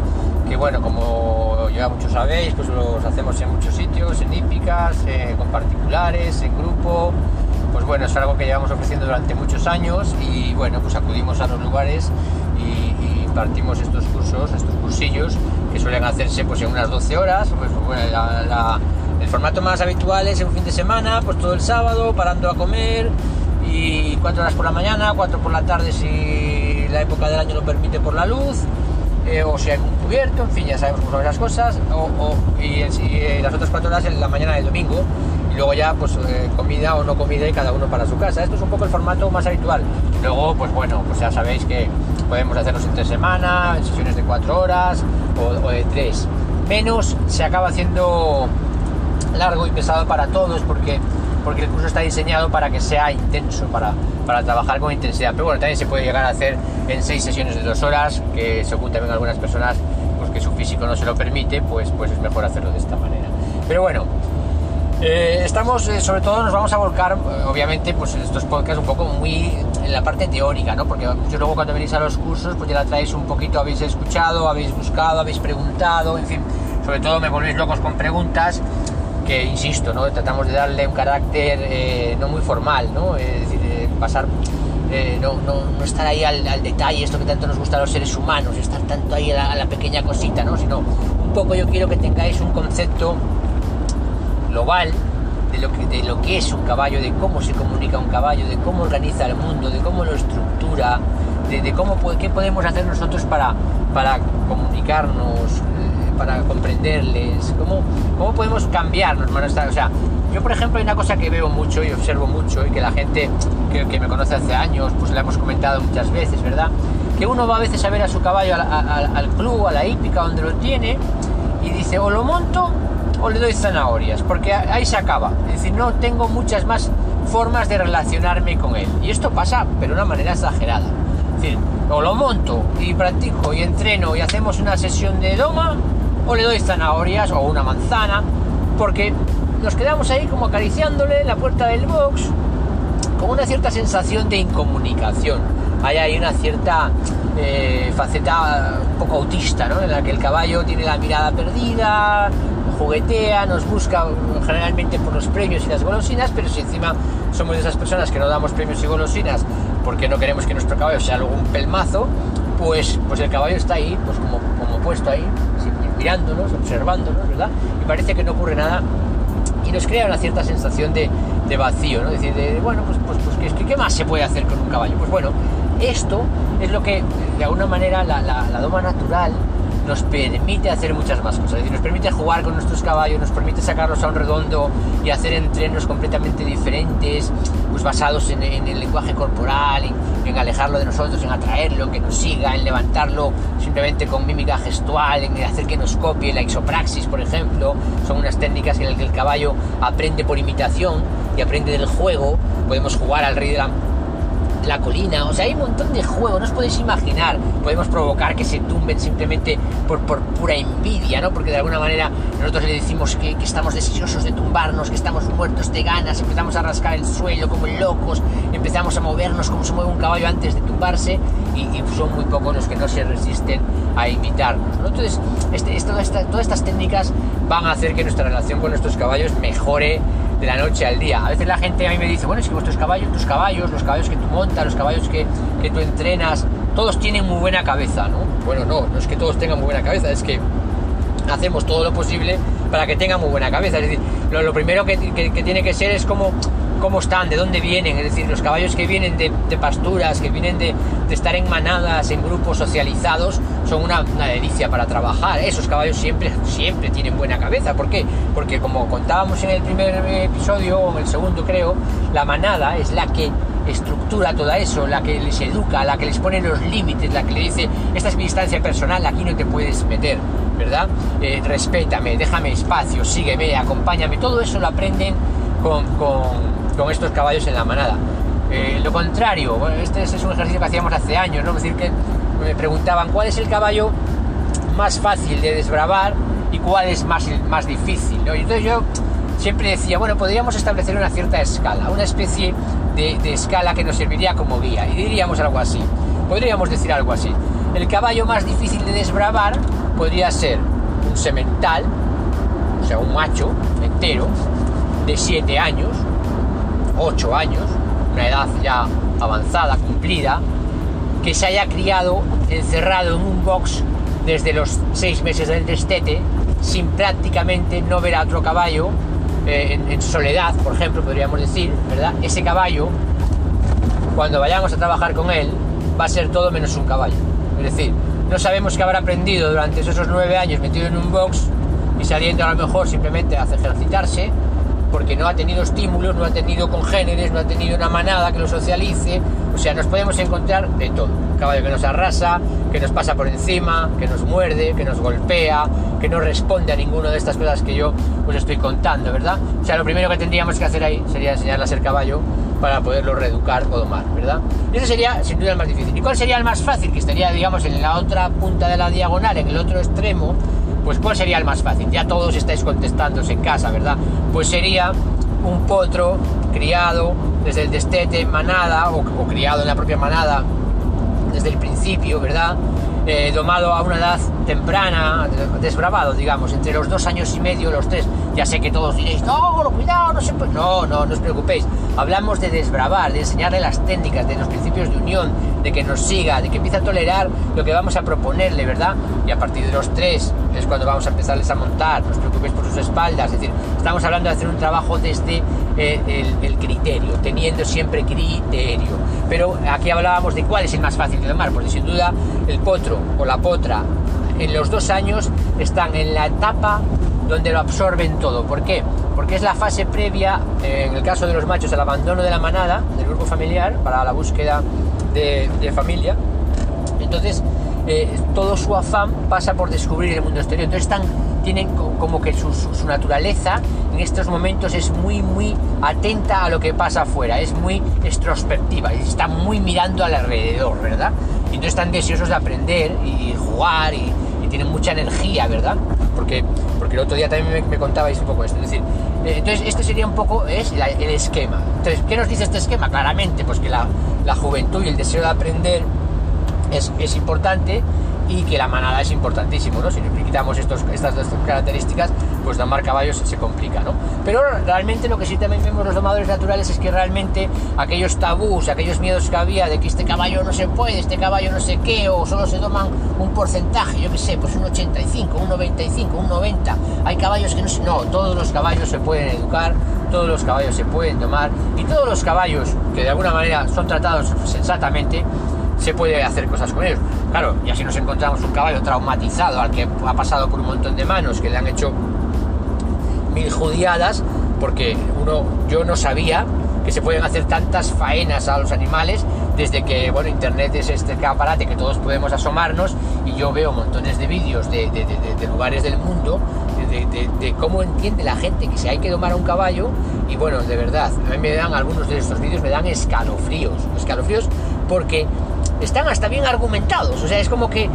Que bueno, como ya muchos sabéis, pues los hacemos en muchos sitios, en hípicas, eh, con particulares, en grupo. Pues bueno, es algo que llevamos ofreciendo durante muchos años y bueno, pues acudimos a los lugares y, y impartimos estos cursos, estos cursillos que suelen hacerse pues en unas 12 horas, pues bueno, la, la, el formato más habitual es en un fin de semana, pues todo el sábado, parando a comer y 4 horas por la mañana, 4 por la tarde la época del año lo permite por la luz, eh, o si hay un cubierto, en fin, ya sabemos cómo son las cosas, o, o y, y, las otras 4 horas en la mañana del domingo, y luego ya pues eh, comida o no comida y cada uno para su casa. Esto es un poco el formato más habitual. Luego, pues bueno, pues ya sabéis que podemos hacerlos entre semana, en sesiones de 4 horas o, o de 3. Menos se acaba haciendo largo y pesado para todos porque porque el curso está diseñado para que sea intenso, para, para trabajar con intensidad. Pero bueno, también se puede llegar a hacer en seis sesiones de dos horas, que según también algunas personas, pues que su físico no se lo permite, pues, pues es mejor hacerlo de esta manera. Pero bueno, eh, estamos, eh, sobre todo nos vamos a volcar, obviamente, pues en estos podcasts un poco muy en la parte teórica, ¿no? Porque muchos luego cuando venís a los cursos, pues ya la traéis un poquito, habéis escuchado, habéis buscado, habéis preguntado, en fin, sobre todo me volvéis locos con preguntas que insisto, ¿no? tratamos de darle un carácter eh, no muy formal, ¿no? es decir, eh, pasar, eh, no, estar ahí al, al, detalle, esto que tanto nos gusta a los seres humanos, estar tanto ahí a la, pequeña cosita, ¿no? sino un poco yo quiero que tengáis un concepto global de lo, que, de lo que es un caballo, de cómo se comunica un caballo, de cómo organiza el mundo, de cómo lo estructura, de, cómo qué podemos hacer nosotros para, para comunicarnos para comprenderles, cómo, cómo podemos cambiarnos. O sea, yo por ejemplo hay una cosa que veo mucho y observo mucho y que la gente que, que me conoce hace años, pues le hemos comentado muchas veces, ¿verdad? Que uno va a veces a ver a su caballo al, al, al club, a la hípica, donde lo tiene, y dice, o lo monto o le doy zanahorias, porque ahí se acaba. Es decir, no tengo muchas más formas de relacionarme con él. Y esto pasa, pero de una manera exagerada. Es decir, o lo monto y practico y entreno y hacemos una sesión de doma, o le doy zanahorias o una manzana, porque nos quedamos ahí como acariciándole la puerta del box con una cierta sensación de incomunicación. Hay una cierta eh, faceta un poco autista, en la que el caballo tiene la mirada perdida, juguetea, nos busca generalmente por los premios y las golosinas, pero si encima somos de esas personas que no damos premios y golosinas porque no queremos que nuestro caballo sea algún pelmazo, pues, pues el caballo está ahí, pues como, como puesto ahí, mirándonos, observándonos, ¿verdad? Y parece que no ocurre nada y nos crea una cierta sensación de, vacío, ¿no? Es decir, de, bueno, pues, pues, pues ¿qué, ¿qué, más se puede hacer con un caballo? Pues bueno, esto es lo que de alguna manera la, doma natural nos permite hacer muchas más cosas, es decir, nos permite jugar con nuestros caballos, nos permite sacarlos a un redondo y hacer entrenos completamente diferentes, pues basados en, en el lenguaje corporal, en, alejarlo de nosotros, en atraerlo, que nos siga, en levantarlo simplemente con mímica gestual, en hacer que nos copie, la isopraxis, por ejemplo, son unas técnicas en las que el caballo aprende por imitación y aprende del juego, podemos jugar al rey de la la colina, o sea, hay un montón de juegos, no os podéis imaginar, podemos provocar que se tumben simplemente por, por pura envidia, ¿no? Porque de alguna manera nosotros le decimos que, que, estamos deseosos de tumbarnos, que estamos muertos de ganas, empezamos a rascar el suelo como locos, empezamos a movernos como se mueve un caballo antes de tumbarse y, y son muy pocos los que no se resisten a imitarnos, ¿no? Entonces, este, todas estas técnicas van a hacer que nuestra relación con nuestros caballos mejore de la noche al día. A veces la gente a mí me dice, bueno, es que vuestros caballos, tus caballos, los caballos que tú montas, los caballos que, que tú entrenas, todos tienen muy buena cabeza, ¿no? Bueno, no, no es que todos tengan muy buena cabeza, es que hacemos todo lo posible para que tengan muy buena cabeza. Es decir, lo, primero que, que, que, tiene que ser es como cómo están, de dónde vienen, es decir, los caballos que vienen de, de pasturas, que vienen de, de, estar en manadas, en grupos socializados, son una, una, delicia para trabajar. Esos caballos siempre, siempre tienen buena cabeza. ¿Por qué? Porque como contábamos en el primer episodio, o en el segundo creo, la manada es la que estructura todo eso, la que les educa, la que les pone los límites, la que le dice, esta es mi distancia personal, aquí no te puedes meter, ¿verdad? Eh, respétame, déjame espacio, sígueme, acompáñame, todo eso lo aprenden con, con, con estos caballos en la manada. Eh, lo contrario, bueno, este es un ejercicio que hacíamos hace años, ¿no? Es decir, que me preguntaban cuál es el caballo más fácil de desbravar y cuál es más, más difícil, entonces yo siempre decía, bueno, podríamos establecer una cierta escala, una especie de, de, escala que nos serviría como guía. Y diríamos algo así, podríamos decir algo así. El caballo más difícil de desbravar podría ser un semental, o sea, un macho entero, de 7 años, 8 años, una edad ya avanzada, cumplida, que se haya criado encerrado en un box desde los 6 meses del destete, sin prácticamente no ver a otro caballo eh, en, en, soledad, por ejemplo, podríamos decir, ¿verdad? Ese caballo, cuando vayamos a trabajar con él, va a ser todo menos un caballo. Es decir, no sabemos qué habrá aprendido durante esos nueve años metido en un box y saliendo a lo mejor simplemente a ejercitarse, porque no ha tenido estímulos, no ha tenido congéneres, no ha tenido una manada que lo socialice. O sea, nos podemos encontrar de todo. Caballo que nos arrasa, que nos pasa por encima, que nos muerde, que nos golpea, que no responde a ninguna de estas cosas que yo os estoy contando, ¿verdad? O sea, lo primero que tendríamos que hacer ahí sería enseñarle a ser caballo para poderlo reeducar o domar, ¿verdad? Y ese sería sin duda el más difícil. ¿Y cuál sería el más fácil? Que estaría, digamos, en la otra punta de la diagonal, en el otro extremo, pues ¿cuál sería el más fácil? Ya todos estáis contestándose en casa, ¿verdad? Pues sería un potro criado desde el destete, manada, o, o criado en la propia manada desde el principio, ¿verdad? Eh, domado a una edad temprana, desbravado, digamos, entre los dos años y medio, los tres. Ya sé que todos diréis, no, cuidado, no se. No, no, no os preocupéis. Hablamos de desbravar, de enseñarle las técnicas, de los principios de unión, de que nos siga, de que empiece a tolerar lo que vamos a proponerle, ¿verdad? Y a partir de los tres es cuando vamos a empezarles a montar, no os preocupéis por sus espaldas. Es decir, estamos hablando de hacer un trabajo desde eh, el criterio, teniendo siempre criterio. Pero aquí hablábamos de cuál es el más fácil de domar, porque sin duda el potro o la potra en los dos años están en la etapa donde lo absorben todo. ¿Por qué? Porque es la fase previa, eh, en el caso de los machos, al abandono de la manada, del grupo familiar, para la búsqueda de, de familia. Entonces, eh, todo su afán pasa por descubrir el mundo exterior. Entonces tienen como que su, naturaleza en estos momentos es muy, muy atenta a lo que pasa afuera, es muy extrospectiva, está muy mirando al alrededor, ¿verdad? Y entonces están deseosos de aprender y jugar y, y tienen mucha energía, ¿verdad? Porque, porque el otro día también me, me contabais un poco esto. Es decir, eh, entonces este sería un poco es la, el esquema. Entonces, ¿qué nos dice este esquema? Claramente, pues que la, la juventud y el deseo de aprender es, es importante y que la manada es importantísimo, ¿no? Si quitamos estos, estas dos características, pues domar caballos se complica, ¿no? Pero realmente lo que sí también vemos los domadores naturales es que realmente aquellos tabús, aquellos miedos que había de que este caballo no se puede, este caballo no sé qué, o solo se doman un porcentaje, yo qué sé, pues un 85, un 95, un 90, hay caballos que no se... No, todos los caballos se pueden educar, todos los caballos se pueden domar, y todos los caballos que de alguna manera son tratados sensatamente, se puede hacer cosas con ellos. Claro, y así nos encontramos un caballo traumatizado al que ha pasado por un montón de manos, que le han hecho mil judiadas, porque uno, yo no sabía que se pueden hacer tantas faenas a los animales desde que, bueno, Internet es este caparate que todos podemos asomarnos y yo veo montones de vídeos de, de, lugares del mundo de, cómo entiende la gente que si hay que domar a un caballo y bueno, de verdad, a mí me dan algunos de estos vídeos me dan escalofríos, escalofríos porque están hasta bien argumentados. O sea, es como que,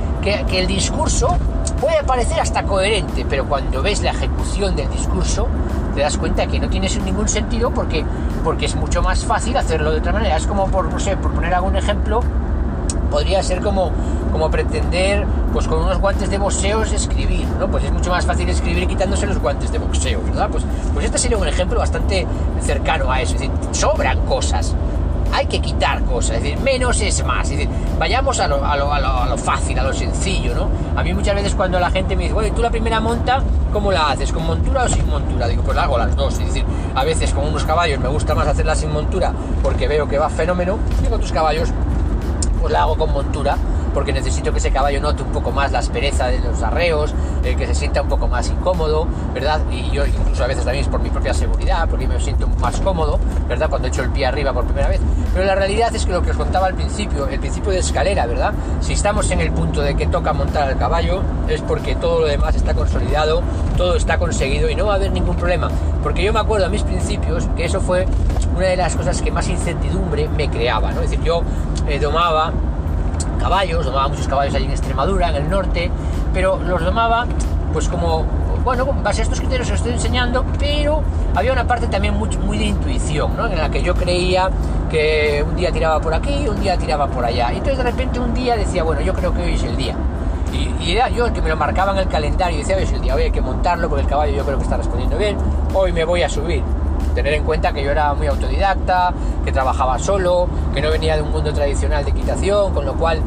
el discurso puede parecer hasta coherente, pero cuando ves la ejecución del discurso, te das cuenta que no tiene ningún sentido porque, porque es mucho más fácil hacerlo de otra manera. Es como, por, no sé, por poner algún ejemplo, podría ser como, como pretender, pues con unos guantes de boxeo escribir, ¿no? Pues es mucho más fácil escribir quitándose los guantes de boxeo, ¿verdad? Pues, pues este sería un ejemplo bastante cercano a eso. Es decir, sobran cosas hay que quitar cosas, es decir, menos es más, es decir, vayamos a lo, fácil, a lo sencillo, ¿no? A mí muchas veces cuando la gente me dice, ¿y tú la primera monta, cómo la haces? ¿Con montura o sin montura? Digo, pues la hago las dos, es decir, a veces con unos caballos me gusta más hacerla sin montura porque veo que va fenómeno, y con otros caballos pues la hago con montura porque necesito que ese caballo note un poco más la aspereza de los arreos, eh, que se sienta un poco más incómodo, ¿verdad? Y yo incluso a veces también es por mi propia seguridad, porque me siento más cómodo, ¿verdad? Cuando echo el pie arriba por primera vez. Pero la realidad es que lo que os contaba al principio, el principio de escalera, ¿verdad? Si estamos en el punto de que toca montar al caballo, es porque todo lo demás está consolidado, todo está conseguido y no va a haber ningún problema. Porque yo me acuerdo a mis principios que eso fue una de las cosas que más incertidumbre me creaba, ¿no? Es decir, yo eh, domaba caballos, domaba muchos caballos allí en Extremadura, en el norte, pero los domaba pues como, bueno, con base a estos criterios os estoy enseñando, pero había una parte también muy, muy de intuición, ¿no? En la que yo creía que un día tiraba por aquí, un día tiraba por allá. Y entonces de repente un día decía, bueno, yo creo que hoy es el día. Y, era yo el que me lo marcaba en el calendario y decía, hoy es el día, hoy hay que montarlo porque el caballo yo creo que está respondiendo bien, hoy me voy a subir tener en cuenta que yo era muy autodidacta, que trabajaba solo, que no venía de un mundo tradicional de equitación, con lo cual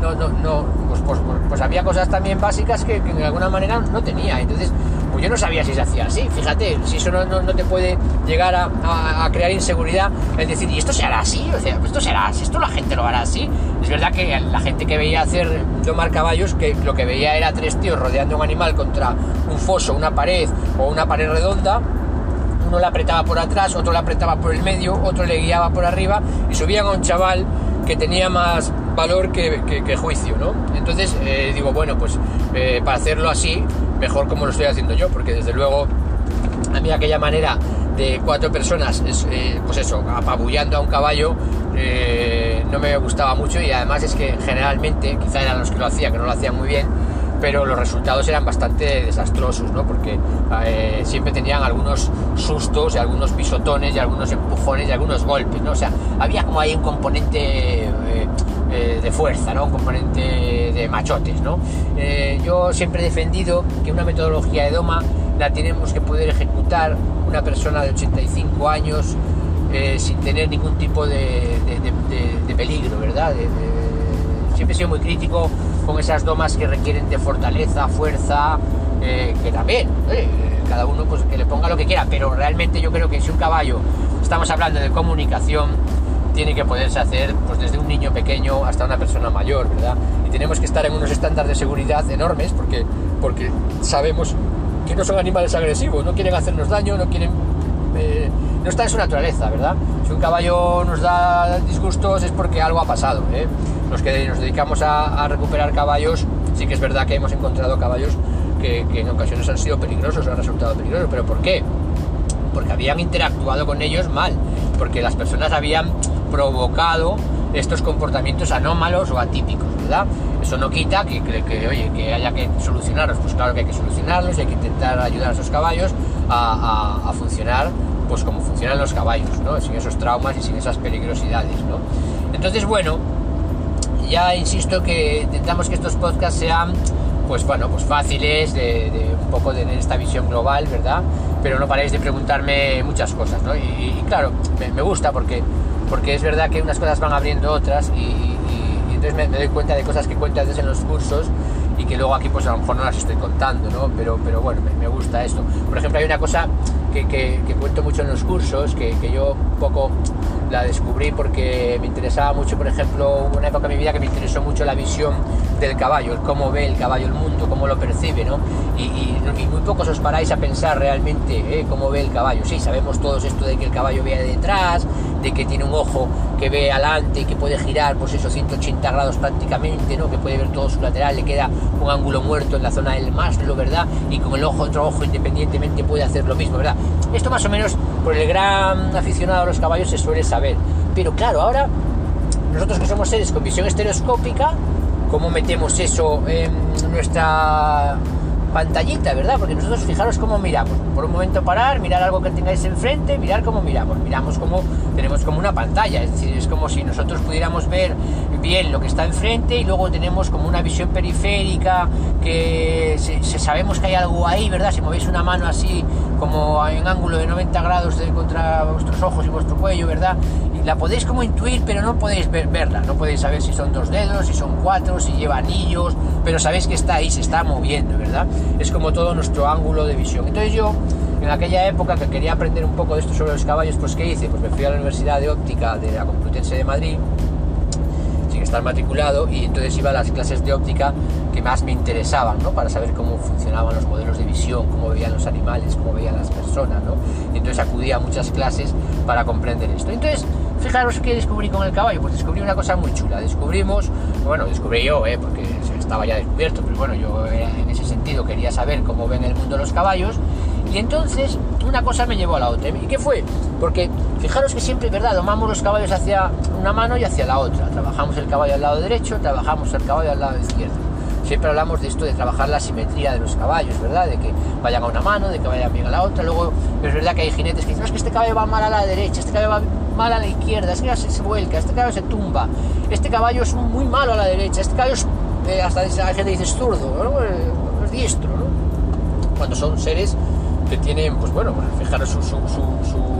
no, no, no pues, pues, pues había cosas también básicas que, de alguna manera no tenía. Entonces, pues yo no sabía si se hacía así. Fíjate, si eso no, no te puede llegar a, a, crear inseguridad, el decir, ¿y esto se hará así? O sea, esto será así, esto la gente lo hará así. Es verdad que la gente que veía hacer domar caballos, que lo que veía era tres tíos rodeando un animal contra un foso, una pared o una pared redonda, uno le apretaba por atrás, otro le apretaba por el medio, otro le guiaba por arriba y subían a un chaval que tenía más valor que, juicio, ¿no? Entonces eh, digo, bueno, pues eh, para hacerlo así, mejor como lo estoy haciendo yo, porque desde luego a mí aquella manera de cuatro personas, eh, pues eso, apabullando a un caballo, no me gustaba mucho y además es que generalmente, quizá eran los que lo hacían, que no lo hacían muy bien, pero los resultados eran bastante desastrosos, ¿no? Porque eh, siempre tenían algunos sustos y algunos pisotones y algunos empujones y algunos golpes, ¿no? O sea, había como ahí un componente eh, eh, de fuerza, ¿no? Un componente de machotes, ¿no? yo siempre he defendido que una metodología de doma la tenemos que poder ejecutar una persona de 85 años sin tener ningún tipo de, peligro, ¿verdad? siempre he sido muy crítico con esas domas que requieren de fortaleza, fuerza, eh, que también, eh, cada uno pues que le ponga lo que quiera, pero realmente yo creo que si un caballo, estamos hablando de comunicación, tiene que poderse hacer pues desde un niño pequeño hasta una persona mayor, ¿verdad? Y tenemos que estar en unos estándares de seguridad enormes porque, porque sabemos que no son animales agresivos, no quieren hacernos daño, no quieren... Eh, no está en su naturaleza, ¿verdad? Si un caballo nos da disgustos es porque algo ha pasado, ¿eh? Los que nos dedicamos a, recuperar caballos, sí que es verdad que hemos encontrado caballos que, en ocasiones han sido peligrosos, han resultado peligrosos. ¿Pero por qué? Porque habían interactuado con ellos mal, porque las personas habían provocado estos comportamientos anómalos o atípicos, ¿verdad? Eso no quita que, que, oye, que haya que solucionarlos, pues claro que hay que solucionarlos y hay que intentar ayudar a esos caballos a, a funcionar pues como funcionan los caballos, ¿no? Sin esos traumas y sin esas peligrosidades, ¿no? Entonces, bueno, ya insisto que intentamos que estos podcasts sean pues bueno, pues fáciles, de, un poco tener esta visión global, ¿verdad? Pero no paréis de preguntarme muchas cosas, ¿no? Y, claro, me, gusta porque, porque es verdad que unas cosas van abriendo otras y, entonces me, doy cuenta de cosas que cuento antes en los cursos y que luego aquí pues a lo mejor no las estoy contando, ¿no? Pero, pero bueno, me, gusta esto. Por ejemplo, hay una cosa que, que, cuento mucho en los cursos, que, que yo un poco la descubrí porque me interesaba mucho, por ejemplo, una época de mi vida que me interesó mucho la visión del caballo, el cómo ve el caballo el mundo, cómo lo percibe, ¿no? Y, muy pocos os paráis a pensar realmente ¿eh? cómo ve el caballo. Sí, sabemos todos esto de que el caballo vea detrás, de que tiene un ojo que ve adelante que puede girar, pues eso, 180 grados prácticamente, ¿no? Que puede ver todo su lateral, le queda un ángulo muerto en la zona del maslo, ¿verdad? Y con el ojo, otro ojo independientemente puede hacer lo mismo, ¿verdad? Esto más o menos por el gran aficionado a los caballos se suele saber. Pero claro, ahora nosotros que somos seres con visión estereoscópica, ¿cómo metemos eso en nuestra pantallita, ¿verdad? Porque nosotros fijaros cómo miramos. Por un momento parar, mirar algo que tengáis enfrente, mirar cómo miramos. Miramos como tenemos como una pantalla, es decir, es como si nosotros pudiéramos ver bien lo que está enfrente y luego tenemos como una visión periférica que se, sabemos que hay algo ahí, ¿verdad? Si movéis una mano así como en ángulo de 90 grados contra vuestros ojos y vuestro cuello, ¿verdad? La podéis como intuir, pero no podéis verla, no podéis saber si son dos dedos, si son cuatro, si lleva anillos, pero sabéis que está ahí, se está moviendo, ¿verdad? es como todo nuestro ángulo de visión. Entonces yo, en aquella época que quería aprender un poco de esto sobre los caballos, pues ¿qué hice? Pues me fui a la Universidad de Óptica de la Complutense de Madrid, sin estar matriculado, y entonces iba a las clases de óptica que más me interesaban, ¿no? Para saber cómo funcionaban los modelos de visión, cómo veían los animales, cómo veían las personas, ¿no? Y entonces acudía a muchas clases para comprender esto. Entonces, fijaros qué descubrí con el caballo, pues descubrí una cosa muy chula. Descubrimos, bueno, descubrí yo, ¿eh? porque estaba ya descubierto, pero bueno, yo en ese sentido quería saber cómo ven el mundo los caballos. Y entonces una cosa me llevó a la otra. ¿Y qué fue? Porque fijaros que siempre, ¿verdad? Domamos los caballos hacia una mano y hacia la otra. Trabajamos el caballo al lado derecho, trabajamos el caballo al lado izquierdo. Siempre hablamos de esto de trabajar la simetría de los caballos, ¿verdad? De que vayan a una mano, de que vayan bien a la otra. Luego es verdad que hay jinetes que dicen, no, es que este caballo va mal a la derecha, este caballo va mal a la izquierda, es que se, vuelca, este caballo se tumba, este caballo es muy malo a la derecha, este caballo es, eh, hasta hay gente dice zurdo, ¿no? Eh, es diestro, ¿no? Cuando son seres que tienen, pues bueno, fijaros su, su, su,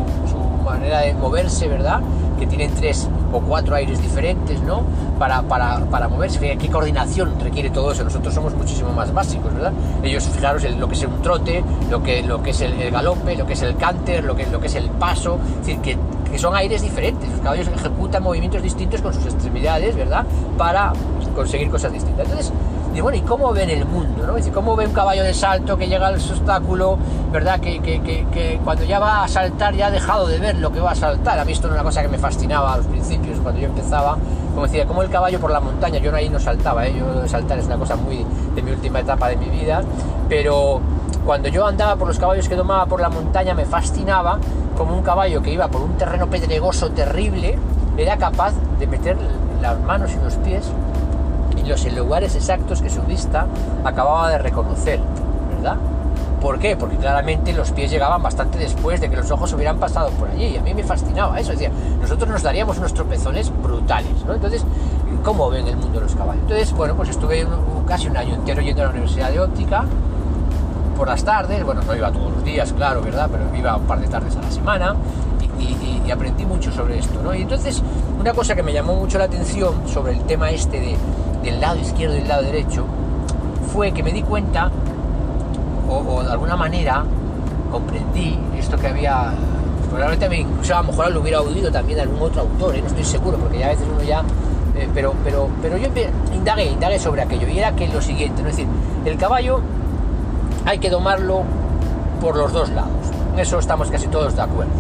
manera de moverse, ¿verdad? Que tienen tres o cuatro aires diferentes, ¿no? Para, para, para moverse, ¿qué coordinación requiere todo eso? Nosotros somos muchísimo más básicos, ¿verdad? Ellos, fijaros, lo que es un trote, lo que, lo que es el, galope, lo que es el canter, lo que, lo que es el paso, es decir, que, que son aires diferentes. Los caballos ejecutan movimientos distintos con sus extremidades, ¿verdad? Para conseguir cosas distintas. Entonces, y bueno, ¿y cómo ven el mundo? ¿no? ¿cómo ve un caballo de salto que llega al obstáculo, ¿verdad? Que, cuando ya va a saltar ya ha dejado de ver lo que va a saltar. A mí esto era una cosa que me fascinaba a los principios, cuando yo empezaba, como decía, como el caballo por la montaña, yo ahí no saltaba, ¿eh? yo saltar es una cosa muy de mi última etapa de mi vida, pero cuando yo andaba por los caballos que domaba por la montaña me fascinaba como un caballo que iba por un terreno pedregoso terrible era capaz de meter las manos y los pies los lugares exactos que su vista acababa de reconocer, ¿verdad? ¿Por qué? Porque claramente los pies llegaban bastante después de que los ojos hubieran pasado por allí. Y a mí me fascinaba eso. Decía, nosotros nos daríamos unos tropezones brutales, ¿no? Entonces, ¿cómo ven el mundo los caballos? Entonces, bueno, pues estuve casi un año entero yendo a la Universidad de Óptica por las tardes. Bueno, no iba todos los días, claro, ¿verdad? Pero iba un par de tardes a la semana y, y aprendí mucho sobre esto, ¿no? Y entonces, una cosa que me llamó mucho la atención sobre el tema este de del lado izquierdo y del lado derecho fue que me di cuenta, o, de alguna manera comprendí esto que había, probablemente me, incluso a lo mejor lo hubiera oído también de algún otro autor, ¿eh? no estoy seguro, porque ya a veces uno ya, eh, pero, pero, pero yo indagué, indagué sobre aquello, y era que lo siguiente, es decir, el caballo hay que domarlo por los dos lados, en eso estamos casi todos de acuerdo.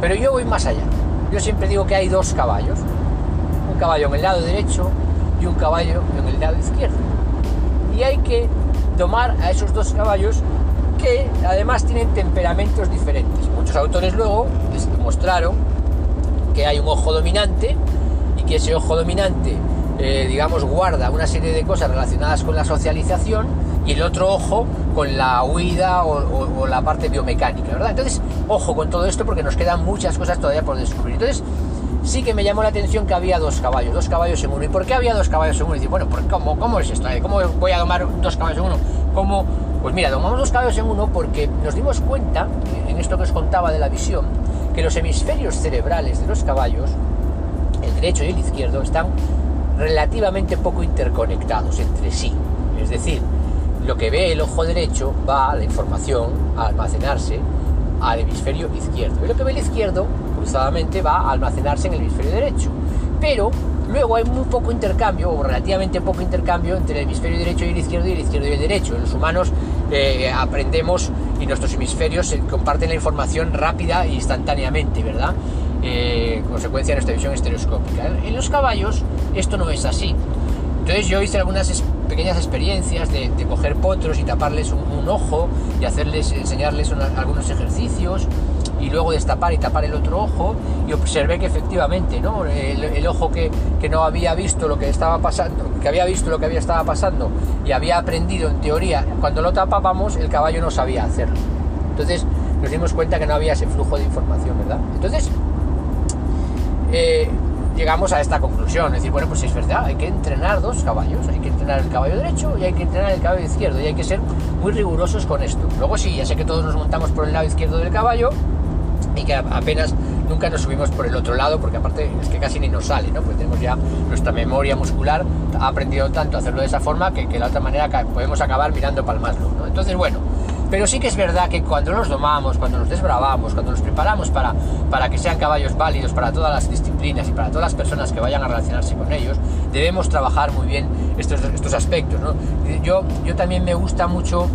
Pero yo voy más allá, yo siempre digo que hay dos caballos, un caballo en el lado derecho y un caballo en el lado izquierdo. Y hay que tomar a esos dos caballos que además tienen temperamentos diferentes. Muchos autores luego demostraron que hay un ojo dominante y que ese ojo dominante, eh, digamos, guarda una serie de cosas relacionadas con la socialización y el otro ojo con la huida o, o la parte biomecánica, ¿verdad? Entonces, ojo con todo esto porque nos quedan muchas cosas todavía por descubrir. Entonces, sí que me llamó la atención que había dos caballos, dos caballos en uno. ¿Y por qué había dos caballos en uno? Y dice, bueno, ¿cómo, ¿cómo es esto? ¿Cómo voy a domar dos caballos en uno? ¿Cómo? Pues mira, domamos dos caballos en uno porque nos dimos cuenta, en esto que os contaba de la visión, que los hemisferios cerebrales de los caballos, el derecho y el izquierdo, están relativamente poco interconectados entre sí. Es decir, lo que ve el ojo derecho va la información a almacenarse al hemisferio izquierdo. Y lo que ve el izquierdo, cruzadamente, va a almacenarse en el hemisferio derecho. Pero luego hay muy poco intercambio, o relativamente poco intercambio, entre el hemisferio derecho y el izquierdo y el izquierdo y el derecho. Los humanos eh, aprendemos y nuestros hemisferios comparten la información rápida e instantáneamente, ¿verdad? Eh, consecuencia de nuestra visión estereoscópica. En los caballos esto no es así. Entonces yo hice algunas pequeñas experiencias de, coger potros y taparles un, ojo y hacerles, enseñarles algunos ejercicios y luego destapar y tapar el otro ojo y observé que efectivamente ¿no? el, ojo que, que, no había visto lo que estaba pasando, que había visto lo que había estaba pasando y había aprendido en teoría, cuando lo tapábamos el caballo no sabía hacerlo. Entonces nos dimos cuenta que no había ese flujo de información, ¿verdad? Entonces, eh, llegamos a esta conclusión, es decir, bueno, pues es verdad, hay que entrenar dos caballos, hay que entrenar el caballo derecho y hay que entrenar el caballo izquierdo y hay que ser muy rigurosos con esto. Luego sí, ya sé que todos nos montamos por el lado izquierdo del caballo y que apenas nunca nos subimos por el otro lado porque aparte es que casi ni nos sale, ¿no? Pues tenemos ya nuestra memoria muscular ha aprendido tanto a hacerlo de esa forma que, que de la otra manera podemos acabar mirando palmaslo, ¿no? Entonces, bueno, pero sí que es verdad que cuando los domamos, cuando los desbravamos, cuando los preparamos para, para que sean caballos válidos para todas las disciplinas y para todas las personas que vayan a relacionarse con ellos, debemos trabajar muy bien estos, estos aspectos. Yo, yo también me gusta mucho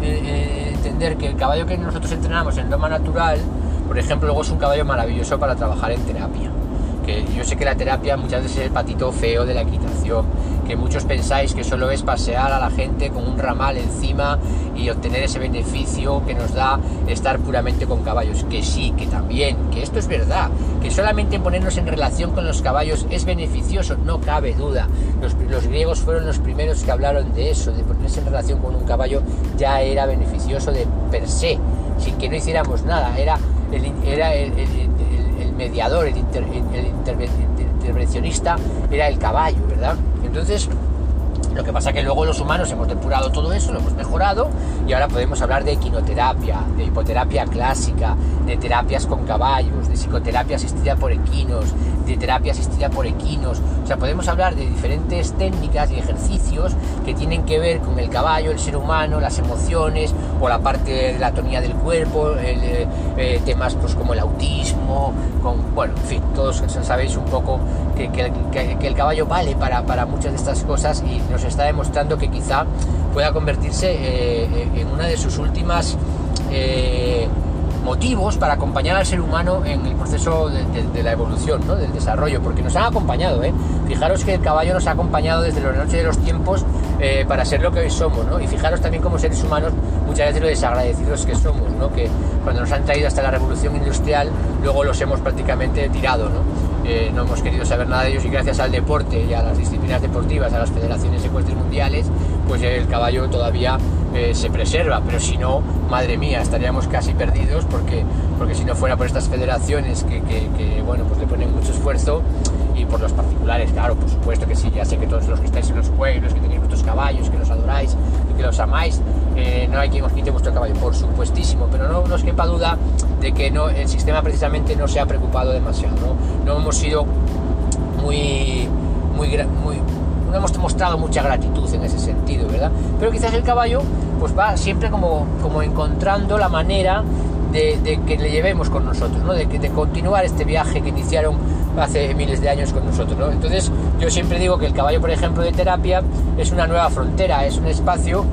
eh, eh, entender que el caballo que nosotros entrenamos en doma natural, por ejemplo, luego es un caballo maravilloso para trabajar en terapia. Que yo sé que la terapia muchas veces es el patito feo de la equitación, que muchos pensáis que solo es pasear a la gente con un ramal encima y obtener ese beneficio que nos da estar puramente con caballos. Que sí, que también, que esto es verdad, que solamente ponernos en relación con los caballos es beneficioso, no cabe duda. Los, griegos fueron los primeros que hablaron de eso, de ponerse en relación con un caballo ya era beneficioso de per se, sin que no hiciéramos nada, era el, era el, mediador, el, intervencionista era el caballo, ¿verdad? Entonces, lo que pasa es que luego los humanos hemos depurado todo eso, lo hemos mejorado y ahora podemos hablar de equinoterapia, de hipoterapia clásica, de terapias con caballos, de psicoterapia asistida por equinos, de terapia asistida por equinos. O sea, podemos hablar de diferentes técnicas y ejercicios que tienen que ver con el caballo, el ser humano, las emociones o la parte de la tonía del cuerpo, eh, eh, temas pues, como el autismo, con, bueno, en fin, todos sabéis un poco que, que, el caballo vale para, para muchas de estas cosas y nos está demostrando que quizá pueda convertirse eh, en una de sus últimas eh, motivos para acompañar al ser humano en el proceso de, la evolución, ¿no? del desarrollo, porque nos han acompañado. ¿eh? Fijaros que el caballo nos ha acompañado desde la noche de los tiempos para ser lo que hoy somos, ¿no? y fijaros también como seres humanos muchas veces lo desagradecidos que somos, ¿no? que cuando nos han traído hasta la revolución industrial, luego los hemos prácticamente tirado. ¿no? Eh, no hemos querido saber nada de ellos y gracias al deporte y a las disciplinas deportivas, a las federaciones ecuestres mundiales, pues el caballo todavía eh, se preserva, pero si no, madre mía, estaríamos casi perdidos porque, porque si no fuera por estas federaciones que, que, bueno, pues le ponen mucho esfuerzo y por los particulares, claro, por supuesto que sí, ya sé que todos los que estáis en los pueblos, que tenéis vuestros caballos, que los adoráis y que los amáis, no hay quien os quite vuestro caballo, por supuestísimo, pero no nos quepa duda de que no, el sistema precisamente no se ha preocupado demasiado, no, hemos sido muy, muy, muy, no hemos mostrado mucha gratitud en ese sentido, ¿verdad? Pero quizás el caballo pues va siempre como, como encontrando la manera de, que le llevemos con nosotros, ¿no? de, de continuar este viaje que iniciaron hace miles de años con nosotros. ¿no? Entonces yo siempre digo que el caballo, por ejemplo, de terapia es una nueva frontera, es un espacio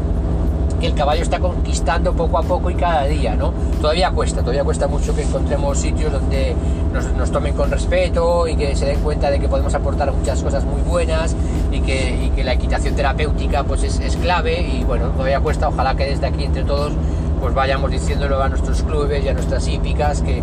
el caballo está conquistando poco a poco y cada día, ¿no? Todavía cuesta, todavía cuesta mucho que encontremos sitios donde nos, tomen con respeto y que se den cuenta de que podemos aportar muchas cosas muy buenas y que, que la equitación terapéutica pues es, es clave y bueno, todavía cuesta, ojalá que desde aquí entre todos pues vayamos diciéndolo a nuestros clubes y a nuestras hípicas que,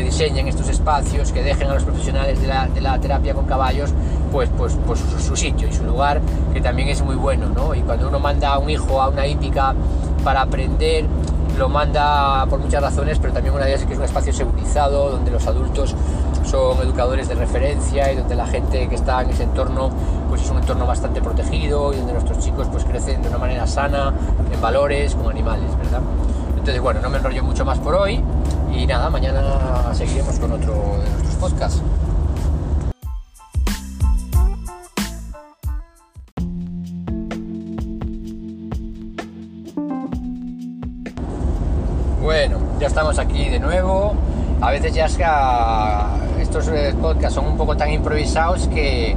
diseñen estos espacios, que dejen a los profesionales de la, terapia con caballos pues, pues, pues su, sitio y su lugar, que también es muy bueno, ¿no? Y cuando uno manda a un hijo a una hípica para aprender, lo manda por muchas razones, pero también una de ellas es que es un espacio segurizado, donde los adultos son educadores de referencia y donde la gente que está en ese entorno pues es un entorno bastante protegido y donde nuestros chicos pues crecen de una manera sana, en valores, como animales, ¿verdad? Entonces, bueno, no me enrollo mucho más por hoy y nada, mañana seguiremos con otro de nuestros podcasts. Bueno, ya estamos aquí de nuevo. A veces ya es que ah, estos eh, podcasts son un poco tan improvisados que,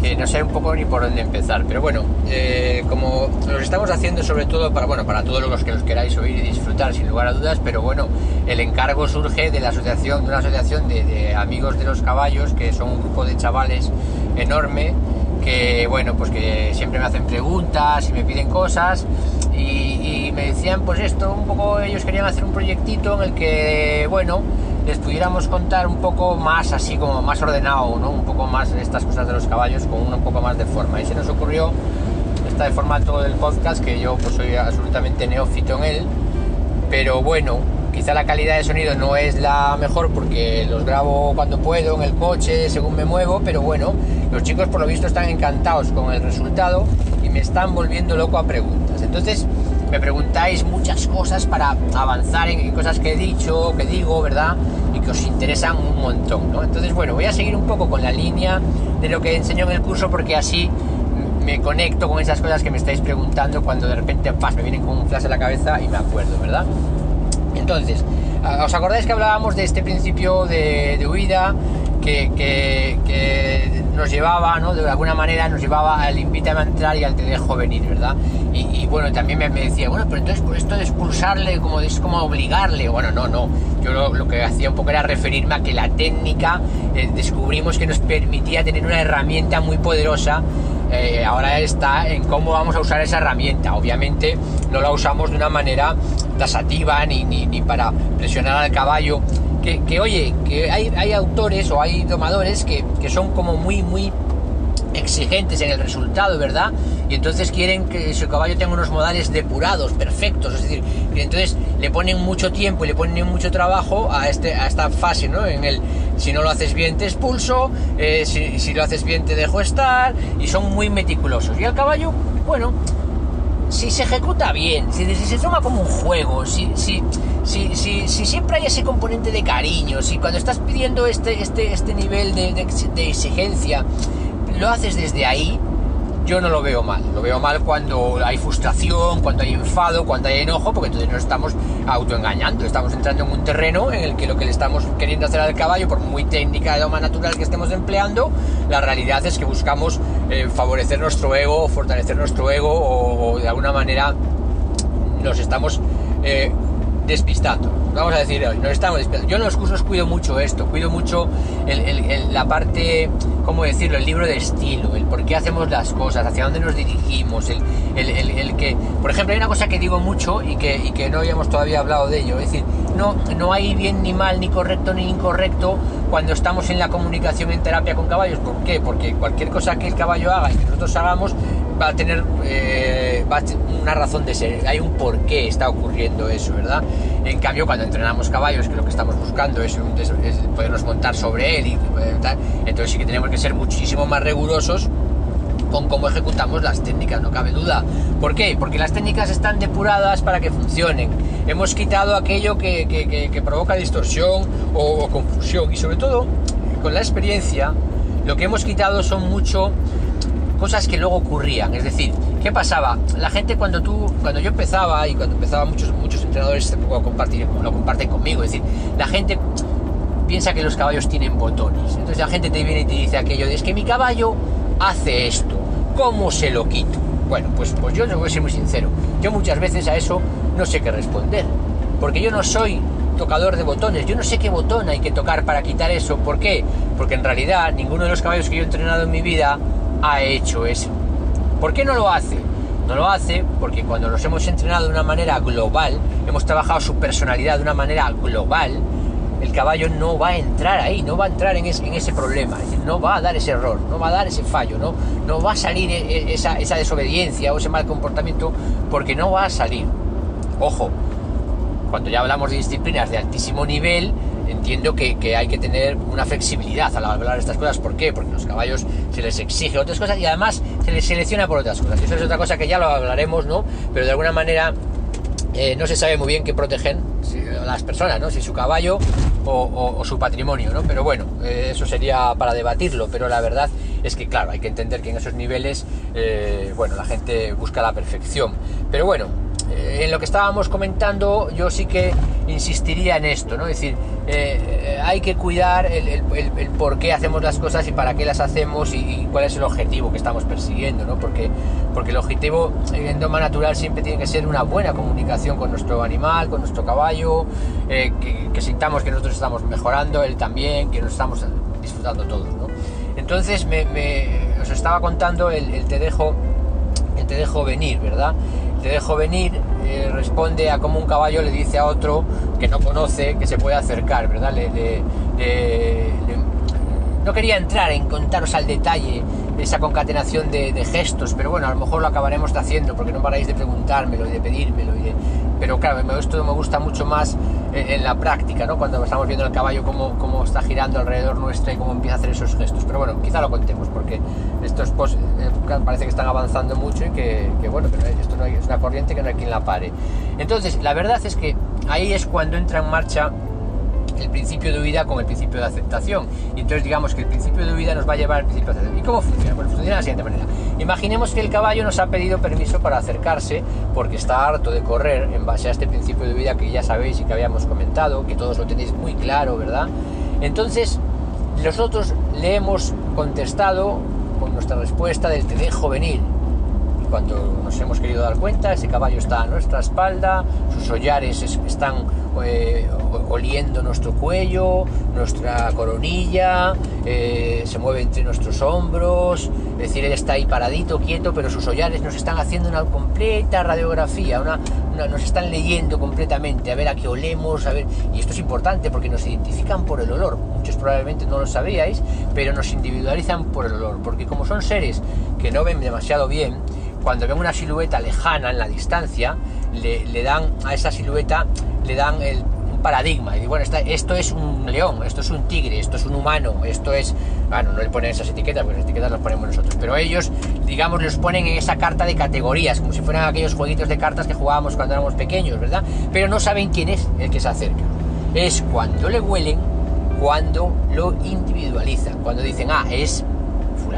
que no sé un poco ni por dónde empezar. Pero bueno, eh, como los estamos haciendo sobre todo para, bueno, para todos los que los queráis oír y disfrutar sin lugar a dudas, pero bueno, el encargo surge de la asociación, de una asociación de, amigos de los caballos, que son un grupo de chavales enorme, que bueno, pues que siempre me hacen preguntas y me piden cosas. Y, y me decían pues esto, un poco ellos querían hacer un proyectito en el que, bueno, les pudiéramos contar un poco más así como más ordenado, ¿no? Un poco más estas cosas de los caballos con un poco más de forma. Y se nos ocurrió esta de formato del podcast que yo pues soy absolutamente neófito en él, pero bueno, quizá la calidad de sonido no es la mejor porque los grabo cuando puedo en el coche, según me muevo, pero bueno, los chicos por lo visto están encantados con el resultado y me están volviendo loco a preguntas. Entonces, me preguntáis muchas cosas para avanzar en, cosas que he dicho, que digo, ¿verdad? Y que os interesan un montón, ¿no? Entonces, bueno, voy a seguir un poco con la línea de lo que enseño en el curso porque así me conecto con esas cosas que me estáis preguntando cuando de repente me vienen con un flash a la cabeza y me acuerdo, ¿verdad? Entonces, ¿os acordáis que hablábamos de este principio de, huida que, que nos llevaba, ¿no? De alguna manera nos llevaba al invítame a entrar y al te dejo venir, ¿verdad? Y, bueno, también me, decía, bueno, pero entonces por esto de expulsarle, como es como obligarle, bueno, no, no, yo lo, que hacía un poco era referirme a que la técnica eh, descubrimos que nos permitía tener una herramienta muy poderosa eh, ahora está en cómo vamos a usar esa herramienta. Obviamente no la usamos de una manera tasativa ni, ni para presionar al caballo, que, oye, que hay, hay, autores o hay domadores que, que, son como muy, muy exigentes en el resultado, ¿verdad? Y entonces quieren que su caballo tenga unos modales depurados, perfectos, es decir, y entonces le ponen mucho tiempo y le ponen mucho trabajo a, este, a esta fase, ¿no? En el, si no lo haces bien te expulso, eh, si, si, lo haces bien te dejo estar, y son muy meticulosos. Y el caballo, bueno, si se ejecuta bien, si, se toma como un juego, si, si, si, si, siempre hay ese componente de cariño, si cuando estás pidiendo este, este, este nivel de, exigencia, lo haces desde ahí, yo no lo veo mal. Lo veo mal cuando hay frustración, cuando hay enfado, cuando hay enojo, porque entonces nos estamos autoengañando. Estamos entrando en un terreno en el que lo que le estamos queriendo hacer al caballo, por muy técnica de doma natural que estemos empleando, la realidad es que buscamos eh, favorecer nuestro ego, fortalecer nuestro ego o, de alguna manera nos estamos eh, despistando. Vamos a decir hoy, nos estamos despistando. Yo en los cursos cuido mucho esto, cuido mucho la parte, ¿cómo decirlo? El libro de estilo, el por qué hacemos las cosas, hacia dónde nos dirigimos, el, el que, por ejemplo, hay una cosa que digo mucho y que, y que no habíamos todavía hablado de ello, es decir, no, no hay bien ni mal, ni correcto ni incorrecto cuando estamos en la comunicación en terapia con caballos. ¿Por qué? Porque cualquier cosa que el caballo haga y que nosotros hagamos va a tener eh, una razón de ser, hay un por qué está ocurriendo eso, ¿verdad? En cambio, cuando entrenamos caballos, que lo que estamos buscando es, podernos montar sobre él, y, eh, entonces sí que tenemos que ser muchísimo más rigurosos con cómo ejecutamos las técnicas, no cabe duda. ¿Por qué? Porque las técnicas están depuradas para que funcionen. Hemos quitado aquello que, provoca distorsión o confusión y sobre todo, con la experiencia, lo que hemos quitado son mucho cosas que luego ocurrían. Es decir, ¿qué pasaba? La gente cuando tú, cuando yo empezaba y cuando empezaba muchos, muchos entrenadores lo comparten, lo comparten conmigo, es decir, la gente piensa que los caballos tienen botones. Entonces la gente te viene y te dice aquello, es que mi caballo hace esto, ¿cómo se lo quito? Bueno, pues, pues yo voy a ser muy sincero, yo muchas veces a eso no sé qué responder, porque yo no soy tocador de botones, yo no sé qué botón hay que tocar para quitar eso, ¿por qué? Porque en realidad ninguno de los caballos que yo he entrenado en mi vida ha hecho eso. ¿Por qué no lo hace? No lo hace porque cuando nos hemos entrenado de una manera global, hemos trabajado su personalidad de una manera global, el caballo no va a entrar ahí, no va a entrar en ese, problema, no va a dar ese error, no va a dar ese fallo, no, no va a salir e, e, esa, esa desobediencia o ese mal comportamiento porque no va a salir. Ojo, cuando ya hablamos de disciplinas de altísimo nivel, entiendo que, que, hay que tener una flexibilidad al hablar de estas cosas. ¿Por qué? Porque los caballos se les exige otras cosas y además se les selecciona por otras cosas. Eso es otra cosa que ya lo hablaremos, ¿no? Pero de alguna manera eh, no se sabe muy bien qué protegen las personas, ¿no? Si su caballo o, su patrimonio, ¿no? Pero bueno, eh, eso sería para debatirlo, pero la verdad es que, claro, hay que entender que en esos niveles, eh, bueno, la gente busca la perfección. Pero bueno, eh, en lo que estábamos comentando, yo sí que insistiría en esto, ¿no? Es decir, eh, hay que cuidar el, por qué hacemos las cosas y para qué las hacemos y, cuál es el objetivo que estamos persiguiendo, ¿no? Porque, porque el objetivo en Doma Natural siempre tiene que ser una buena comunicación con nuestro animal, con nuestro caballo, eh, que, sintamos que nosotros estamos mejorando, él también, que nos estamos disfrutando todos. Entonces, me, os estaba contando el, te dejo te dejo venir, ¿verdad? Te dejo venir eh, responde a cómo un caballo le dice a otro que no conoce que se puede acercar, ¿verdad? no quería entrar en contaros al detalle esa concatenación de, gestos, pero bueno, a lo mejor lo acabaremos haciendo porque no paráis de preguntármelo y de pedírmelo. Y de... Pero claro, esto me gusta mucho más en, la práctica, ¿no? Cuando estamos viendo el caballo cómo, cómo, está girando alrededor nuestra y cómo empieza a hacer esos gestos. Pero bueno, quizá lo contemos porque estos post, eh, parece que están avanzando mucho y que, bueno, pero esto no es una corriente que no hay quien la pare. Entonces, la verdad es que ahí es cuando entra en marcha el principio de huida con el principio de aceptación. Y entonces digamos que el principio de huida nos va a llevar al principio de aceptación. ¿Y cómo funciona? Pues funciona de la siguiente manera. Imaginemos que el caballo nos ha pedido permiso para acercarse porque está harto de correr en base a este principio de huida que ya sabéis y que habíamos comentado, que todos lo tenéis muy claro, ¿verdad? Entonces, nosotros le hemos contestado con nuestra respuesta del te dejo. Cuando nos hemos querido dar cuenta, ese caballo está a nuestra espalda, sus hollares están eh, oliendo nuestro cuello, nuestra coronilla, eh, se mueve entre nuestros hombros, es decir, él está ahí paradito, quieto, pero sus hollares nos están haciendo una completa radiografía, una, nos están leyendo completamente, a ver a qué olemos, a ver, y esto es importante porque nos identifican por el olor, muchos probablemente no lo sabíais, pero nos individualizan por el olor, porque como son seres que no ven demasiado bien, cuando ven una silueta lejana en la distancia, le, dan a esa silueta, le dan el, un paradigma. Y bueno, esto es un león, esto es un tigre, esto es un humano, esto es... Bueno, no le ponen esas etiquetas, porque las etiquetas las ponemos nosotros. Pero ellos, digamos, los ponen en esa carta de categorías, como si fueran aquellos jueguitos de cartas que jugábamos cuando éramos pequeños, ¿verdad? Pero no saben quién es el que se acerca. Es cuando le huelen, cuando lo individualizan, cuando dicen, ah, es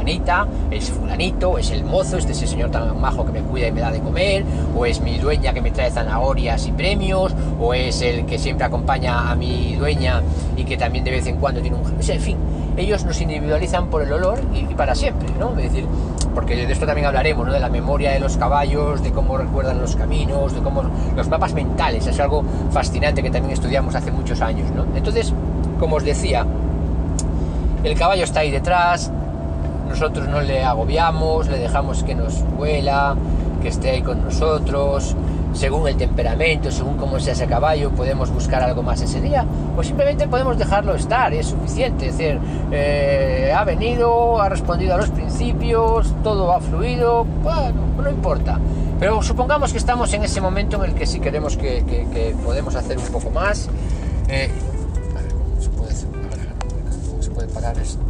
fulanita, es fulanito, es el mozo, es ese señor tan majo que me cuida y me da de comer, o es mi dueña que me trae zanahorias y premios, o es el que siempre acompaña a mi dueña y que también de vez en cuando tiene un... O en fin, ellos nos individualizan por el olor y, para siempre, ¿no? Es decir, porque de esto también hablaremos, ¿no? De la memoria de los caballos, de cómo recuerdan los caminos, de cómo los mapas mentales, es algo fascinante que también estudiamos hace muchos años, ¿no? Entonces, como os decía, el caballo está ahí detrás, nosotros no le agobiamos, le dejamos que nos vuela, que esté ahí con nosotros, según el temperamento, según cómo sea ese caballo, podemos buscar algo más ese día, o simplemente podemos dejarlo estar, es suficiente, es decir, eh, ha venido, ha respondido a los principios, todo ha fluido, bueno, no importa. Pero supongamos que estamos en ese momento en el que sí queremos que, podemos hacer un poco más. Eh, a ver, ¿cómo se puede, hacer? ¿cómo se puede parar esto?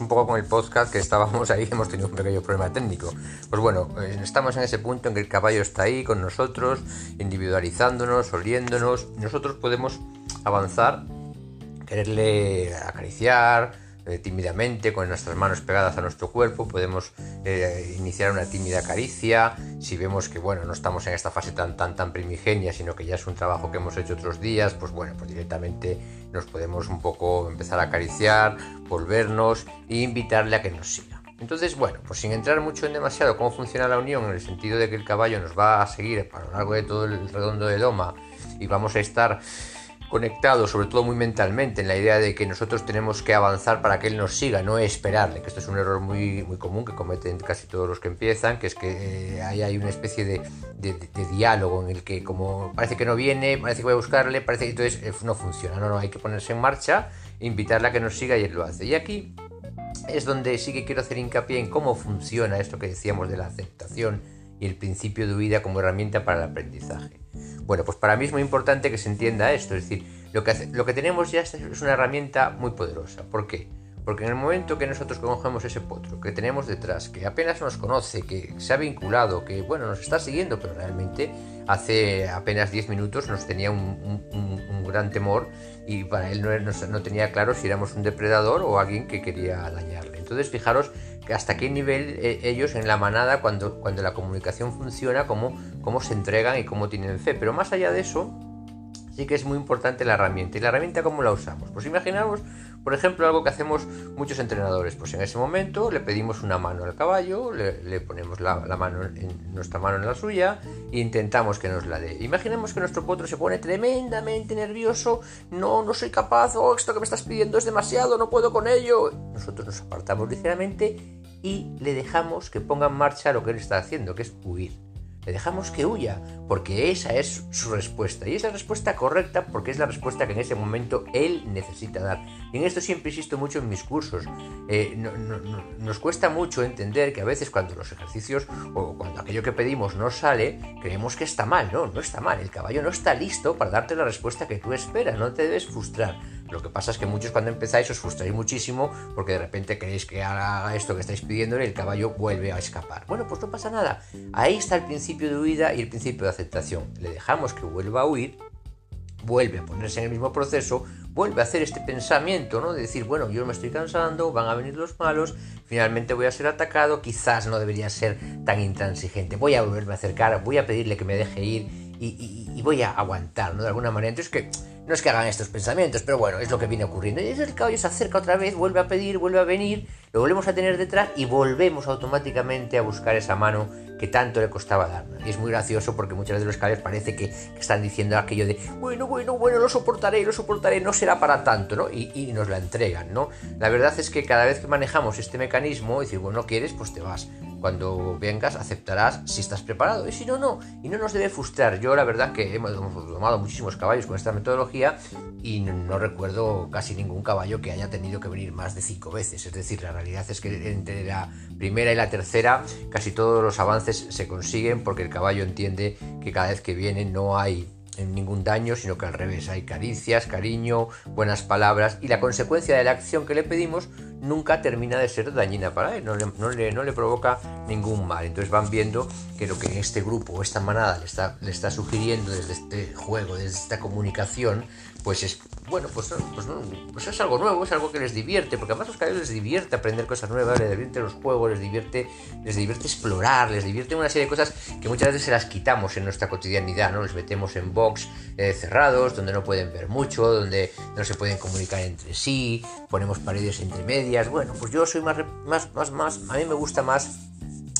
Un poco con el podcast que estábamos ahí, <laughs> hemos tenido un pequeño problema técnico. Pues bueno, eh, estamos en ese punto en que el caballo está ahí con nosotros, individualizándonos, oliéndonos. Nosotros podemos avanzar, quererle acariciar, eh, tímidamente con nuestras manos pegadas a nuestro cuerpo, podemos eh, iniciar una tímida caricia, si vemos que bueno, no estamos en esta fase tan tan tan primigenia, sino que ya es un trabajo que hemos hecho otros días, pues bueno, pues directamente nos podemos un poco empezar a acariciar, volvernos e invitarle a que nos siga. Entonces, bueno, pues sin entrar mucho en demasiado cómo funciona la unión, en el sentido de que el caballo nos va a seguir a lo largo de todo el redondo de Doma y vamos a estar conectado, sobre todo muy mentalmente, en la idea de que nosotros tenemos que avanzar para que él nos siga, no esperarle, que esto es un error muy, muy común que cometen casi todos los que empiezan, que es que eh, hay una especie de, diálogo en el que como parece que no viene, parece que voy a buscarle, parece que entonces eh, no funciona, no, no, hay que ponerse en marcha, invitarle a que nos siga y él lo hace. Y aquí es donde sí que quiero hacer hincapié en cómo funciona esto que decíamos de la aceptación y el principio de huida como herramienta para el aprendizaje. Bueno, pues para mí es muy importante que se entienda esto, es decir, lo que, lo que tenemos ya es una herramienta muy poderosa. ¿Por qué? Porque en el momento que nosotros cogemos ese potro que tenemos detrás, que apenas nos conoce, que se ha vinculado, que bueno, nos está siguiendo, pero realmente hace apenas 10 minutos nos tenía un, gran temor y para él no, no, tenía claro si éramos un depredador o alguien que quería dañarle. Entonces fijaros hasta qué nivel eh, ellos en la manada, cuando, cuando la comunicación funciona, cómo, cómo se entregan y cómo tienen fe. Pero más allá de eso, sí que es muy importante la herramienta. ¿Y la herramienta cómo la usamos? Pues imaginaos por ejemplo, algo que hacemos muchos entrenadores, pues en ese momento le pedimos una mano al caballo, le, ponemos la, mano nuestra mano en la suya e intentamos que nos la dé. Imaginemos que nuestro potro se pone tremendamente nervioso, no, no soy capaz, oh, esto que me estás pidiendo es demasiado, no puedo con ello. Nosotros nos apartamos ligeramente y le dejamos que ponga en marcha lo que él está haciendo, que es huir le dejamos que huya, porque esa es su respuesta. Y es la respuesta correcta porque es la respuesta que en ese momento él necesita dar. Y en esto siempre insisto mucho en mis cursos. Eh, nos cuesta mucho entender que a veces cuando los ejercicios o cuando aquello que pedimos no sale, creemos que está mal. No, no está mal. El caballo no está listo para darte la respuesta que tú esperas. No te debes frustrar. Lo que pasa es que muchos cuando empezáis os frustráis muchísimo porque de repente queréis que haga esto que estáis pidiendo y el caballo vuelve a escapar. Bueno, pues no pasa nada. Ahí está el principio de huida y el principio de aceptación. Le dejamos que vuelva a huir, vuelve a ponerse en el mismo proceso, vuelve a hacer este pensamiento, ¿no? De decir, bueno, yo me estoy cansando, van a venir los malos, finalmente voy a ser atacado, quizás no debería ser tan intransigente, voy a volverme a acercar, voy a pedirle que me deje ir y, voy a aguantar, ¿no? De alguna manera. Entonces que no es que hagan estos pensamientos, pero bueno, es lo que viene ocurriendo. Y el caballo se acerca otra vez, vuelve a pedir, vuelve a venir, lo volvemos a tener detrás y volvemos automáticamente a buscar esa mano que tanto le costaba darnos. Y es muy gracioso porque muchas veces los caballos parece que, están diciendo aquello de, bueno, bueno, bueno, lo soportaré, lo soportaré, no será para tanto, ¿no? Y, nos la entregan, ¿no? La verdad es que cada vez que manejamos este mecanismo, decir, bueno, no quieres, pues te vas. Cuando vengas aceptarás si estás preparado y si no, no. Y no nos debe frustrar. Yo la verdad que hemos tomado muchísimos caballos con esta metodología y no, recuerdo casi ningún caballo que haya tenido que venir más de cinco veces. Es decir, la realidad es que entre la primera y la tercera casi todos los avances se consiguen porque el caballo entiende que cada vez que viene no hay ningún daño, sino que al revés, hay caricias, cariño, buenas palabras y la consecuencia de la acción que le pedimos nunca termina de ser dañina para él, no le, no le, provoca ningún mal. Entonces van viendo que lo que este grupo o esta manada le está, le está sugiriendo desde este juego, desde esta comunicación, pues es bueno, pues, pues, pues, es algo nuevo, es algo que les divierte, porque además a los caballos les divierte aprender cosas nuevas, les divierte los juegos, les divierte, les divierte explorar, les divierte una serie de cosas que muchas veces se las quitamos en nuestra cotidianidad, ¿no? Les metemos en box eh, cerrados, donde no pueden ver mucho, donde no se pueden comunicar entre sí, ponemos paredes entre medias. Bueno, pues yo soy más, más, más, más, a mí me gusta más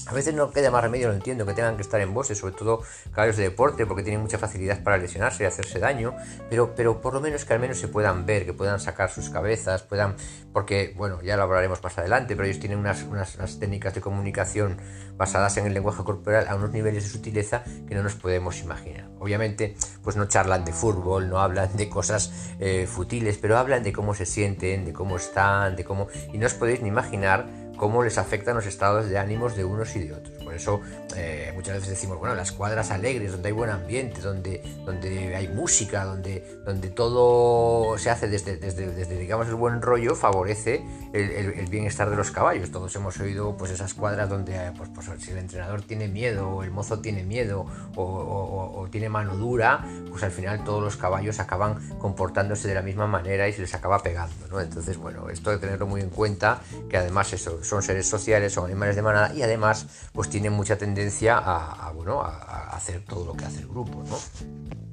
a veces no queda más remedio, lo entiendo, que tengan que estar en bosses, sobre todo caballos de deporte, porque tienen mucha facilidad para lesionarse y hacerse daño, pero, pero por lo menos que al menos se puedan ver, que puedan sacar sus cabezas, puedan, porque, bueno, ya lo hablaremos más adelante, pero ellos tienen unas, unas, técnicas de comunicación basadas en el lenguaje corporal a unos niveles de sutileza que no nos podemos imaginar. Obviamente, pues no charlan de fútbol, no hablan de cosas eh, futiles, pero hablan de cómo se sienten, de cómo están, de cómo... Y no os podéis ni imaginar cómo les afectan los estados de ánimos de unos y de otros. Por eso eh, muchas veces decimos, bueno, las cuadras alegres, donde hay buen ambiente, donde, donde hay música, donde, donde todo se hace desde, desde, digamos, el buen rollo, favorece el, bienestar de los caballos. Todos hemos oído pues esas cuadras donde, eh, pues, pues, si el entrenador tiene miedo, o el mozo tiene miedo, o, tiene mano dura, pues al final todos los caballos acaban comportándose de la misma manera y se les acaba pegando, ¿no? Entonces, bueno, esto de tenerlo muy en cuenta, que además eso, son seres sociales, son animales de manada y además pues tienen mucha tendencia a, bueno, a, hacer todo lo que hace el grupo. ¿no?